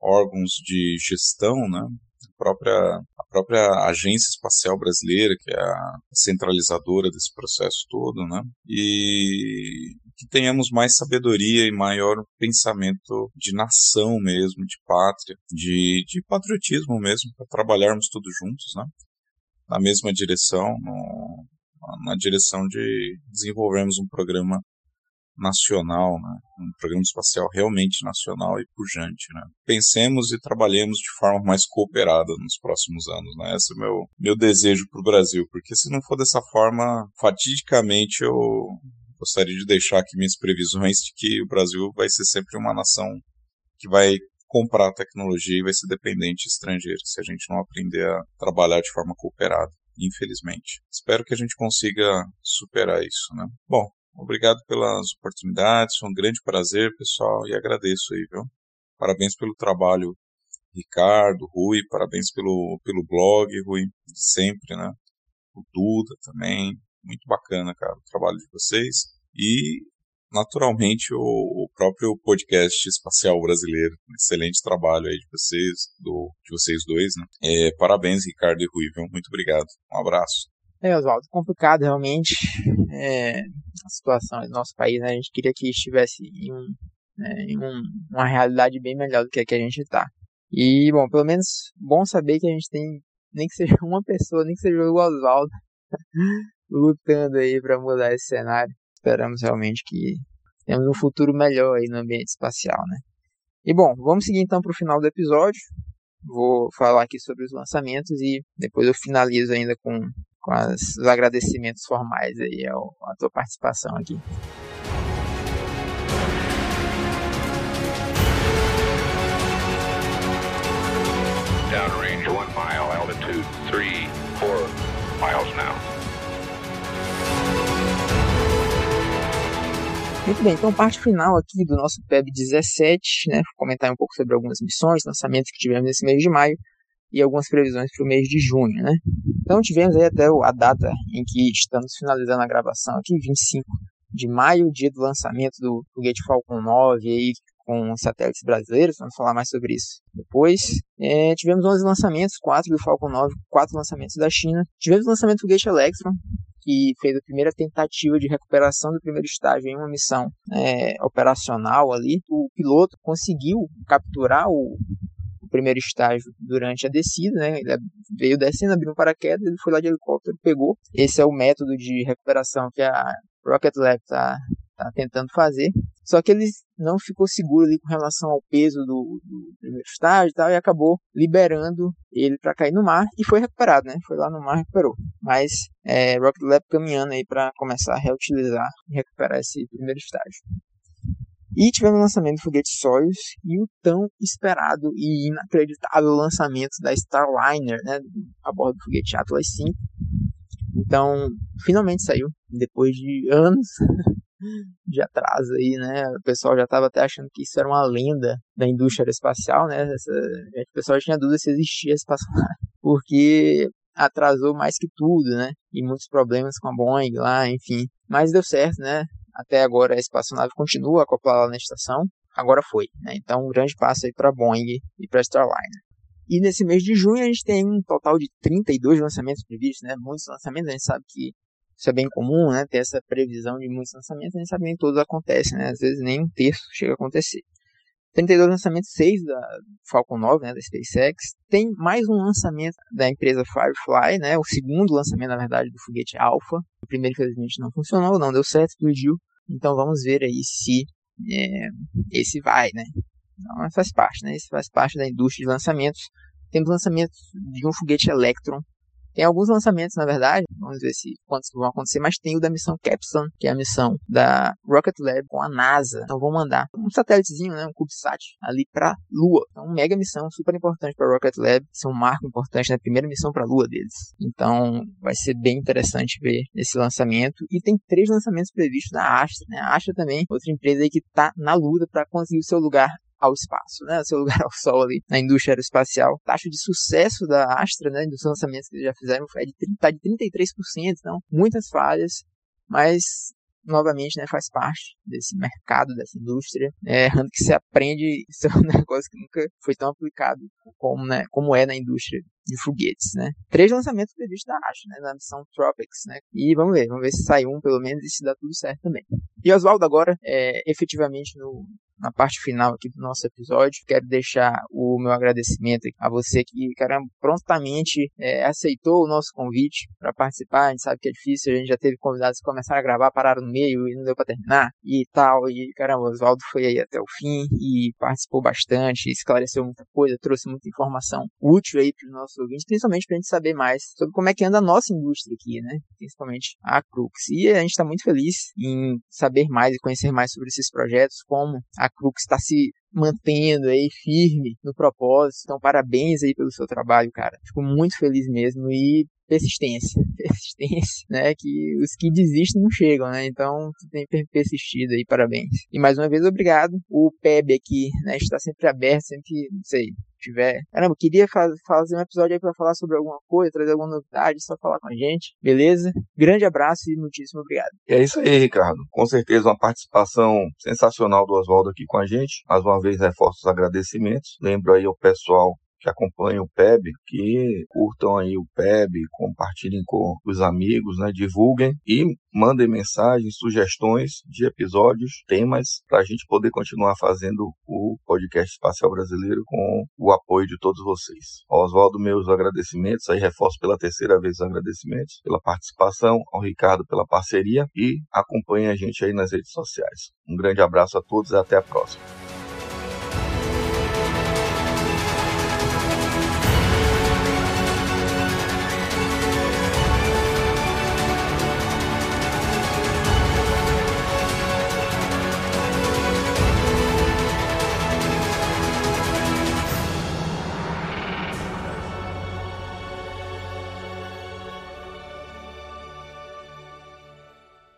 órgãos de gestão, né, a própria, a própria Agência Espacial Brasileira, que é a centralizadora desse processo todo, né, e que tenhamos mais sabedoria e maior pensamento de nação mesmo, de pátria, de, de patriotismo mesmo, para trabalharmos todos juntos, né, na mesma direção, no, na direção de desenvolvermos um programa nacional, né? um programa espacial realmente nacional e pujante. Né? Pensemos e trabalhemos de forma mais cooperada nos próximos anos. Né? Esse é o meu, meu desejo para o Brasil, porque se não for dessa forma, fatidicamente eu gostaria de deixar aqui minhas previsões de que o Brasil vai ser sempre uma nação que vai comprar tecnologia e vai ser dependente de estrangeiro, se a gente não aprender a trabalhar de forma cooperada infelizmente. Espero que a gente consiga superar isso, né? Bom, Obrigado pelas oportunidades, foi um grande prazer, pessoal, e agradeço aí, viu? Parabéns pelo trabalho, Ricardo, Rui, parabéns pelo, pelo blog, Rui, de sempre, né? O Duda também, muito bacana, cara, o trabalho de vocês. E, naturalmente, o, o próprio podcast espacial brasileiro, excelente trabalho aí de vocês, do, de vocês dois, né? É, parabéns, Ricardo e Rui, viu? Muito obrigado. Um abraço. É, Oswaldo, complicado realmente é, a situação do nosso país, né? A gente queria que estivesse em, um, é, em um, uma realidade bem melhor do que a que a gente está. E, bom, pelo menos bom saber que a gente tem, nem que seja uma pessoa, nem que seja o Oswaldo, lutando aí para mudar esse cenário. Esperamos realmente que temos um futuro melhor aí no ambiente espacial, né? E bom, vamos seguir então para o final do episódio. Vou falar aqui sobre os lançamentos e depois eu finalizo ainda com com as, os agradecimentos formais aí ao, a tua participação aqui. Downrange 1 mile, altitude 3, 4 miles now. Muito bem, então parte final aqui do nosso PEB 17, né? Vou comentar um pouco sobre algumas missões, lançamentos que tivemos nesse mês de maio e algumas previsões para o mês de junho, né? Então tivemos aí até a data em que estamos finalizando a gravação aqui, 25 de maio, dia do lançamento do foguete Falcon 9 aí com satélites brasileiros, vamos falar mais sobre isso depois. É, tivemos 11 lançamentos, 4 do Falcon 9, 4 lançamentos da China. Tivemos o lançamento do foguete Electron, que fez a primeira tentativa de recuperação do primeiro estágio em uma missão é, operacional ali. O piloto conseguiu capturar o, primeiro estágio durante a descida, né? Ele veio descendo, abriu um paraquedas, ele foi lá de helicóptero, pegou. Esse é o método de recuperação que a Rocket Lab está tá tentando fazer. Só que ele não ficou seguro ali com relação ao peso do, do primeiro estágio e tal, e acabou liberando ele para cair no mar e foi recuperado, né? Foi lá no mar e recuperou. Mas é, Rocket Lab caminhando aí para começar a reutilizar e recuperar esse primeiro estágio. E tivemos o lançamento do foguete Soyuz e o tão esperado e inacreditável lançamento da Starliner, né, a bordo do foguete Atlas V. Então, finalmente saiu, depois de anos de atraso aí, né? O pessoal já estava até achando que isso era uma lenda da indústria espacial, né? Essa, o pessoal tinha dúvida se existia espaçonave, porque atrasou mais que tudo, né? E muitos problemas com a Boeing lá, enfim. Mas deu certo, né? Até agora a espaçonave continua acoplada na estação. Agora foi, né? Então um grande passo aí para a Boeing e para a Starliner. E nesse mês de junho a gente tem um total de 32 lançamentos previstos, né? Muitos lançamentos, a gente sabe que isso é bem comum, né? Ter essa previsão de muitos lançamentos, a gente sabe que nem todos acontecem, né? Às vezes nem um terço chega a acontecer. 32 lançamentos, 6 da Falcon 9, né, da SpaceX. Tem mais um lançamento da empresa Firefly, né, o segundo lançamento, na verdade, do foguete Alpha. O primeiro, infelizmente, não funcionou, não deu certo, explodiu. Então vamos ver aí se é, esse vai, né. Então, faz parte, né, isso faz parte da indústria de lançamentos. Temos lançamentos de um foguete Electron tem alguns lançamentos, na verdade, vamos ver se quantos vão acontecer, mas tem o da missão Capstone, que é a missão da Rocket Lab com a NASA. Então vão mandar um satélitezinho, né, um CubeSat, ali para Lua. Então, uma mega missão super importante para Rocket Lab, isso é um marco importante na primeira missão para Lua deles. Então vai ser bem interessante ver esse lançamento. E tem três lançamentos previstos da Astra, né? A Astra também, outra empresa aí que está na luta para conseguir o seu lugar ao espaço, né? Seu lugar ao sol ali na indústria aeroespacial. A taxa de sucesso da Astra, né? Dos lançamentos que eles já fizeram é de, tá de 33%, então muitas falhas, mas novamente, né, faz parte desse mercado, dessa indústria, é, errando que se aprende, isso é um negócio que nunca foi tão aplicado como, né, como é na indústria de foguetes, né. Três lançamentos previstos da Astra, né, na missão Tropics, né, e vamos ver, vamos ver se sai um pelo menos e se dá tudo certo também. E Oswaldo agora, é, efetivamente no, na parte final aqui do nosso episódio. Quero deixar o meu agradecimento a você que, caramba, prontamente é, aceitou o nosso convite para participar. A gente sabe que é difícil, a gente já teve convidados que começaram a gravar, pararam no meio e não deu para terminar e tal. E, caramba, o Oswaldo foi aí até o fim e participou bastante, esclareceu muita coisa, trouxe muita informação útil aí para os nossos ouvintes, principalmente para a gente saber mais sobre como é que anda a nossa indústria aqui, né? Principalmente a Crux. E a gente está muito feliz em saber mais e conhecer mais sobre esses projetos, como a Crux está se mantendo aí firme no propósito. Então, parabéns aí pelo seu trabalho, cara. Fico muito feliz mesmo e persistência, persistência, né? Que os que desistem não chegam, né? Então, tu tem persistido aí, parabéns. E mais uma vez, obrigado. O PEB aqui, né? Está sempre aberto, sempre, não sei, tiver. Caramba, queria faz, fazer um episódio aí para falar sobre alguma coisa, trazer alguma novidade, só falar com a gente, beleza? Grande abraço e muitíssimo obrigado. É isso aí, Ricardo. Com certeza uma participação sensacional do Oswaldo aqui com a gente. Mais uma vez reforço os agradecimentos. Lembro aí ao pessoal que acompanham o PEB, que curtam aí o PEB, compartilhem com os amigos, né, divulguem e mandem mensagens, sugestões de episódios, temas, para a gente poder continuar fazendo o podcast Espacial Brasileiro com o apoio de todos vocês. Oswaldo, meus agradecimentos, aí reforço pela terceira vez os agradecimentos pela participação, ao Ricardo pela parceria e acompanhem a gente aí nas redes sociais. Um grande abraço a todos e até a próxima.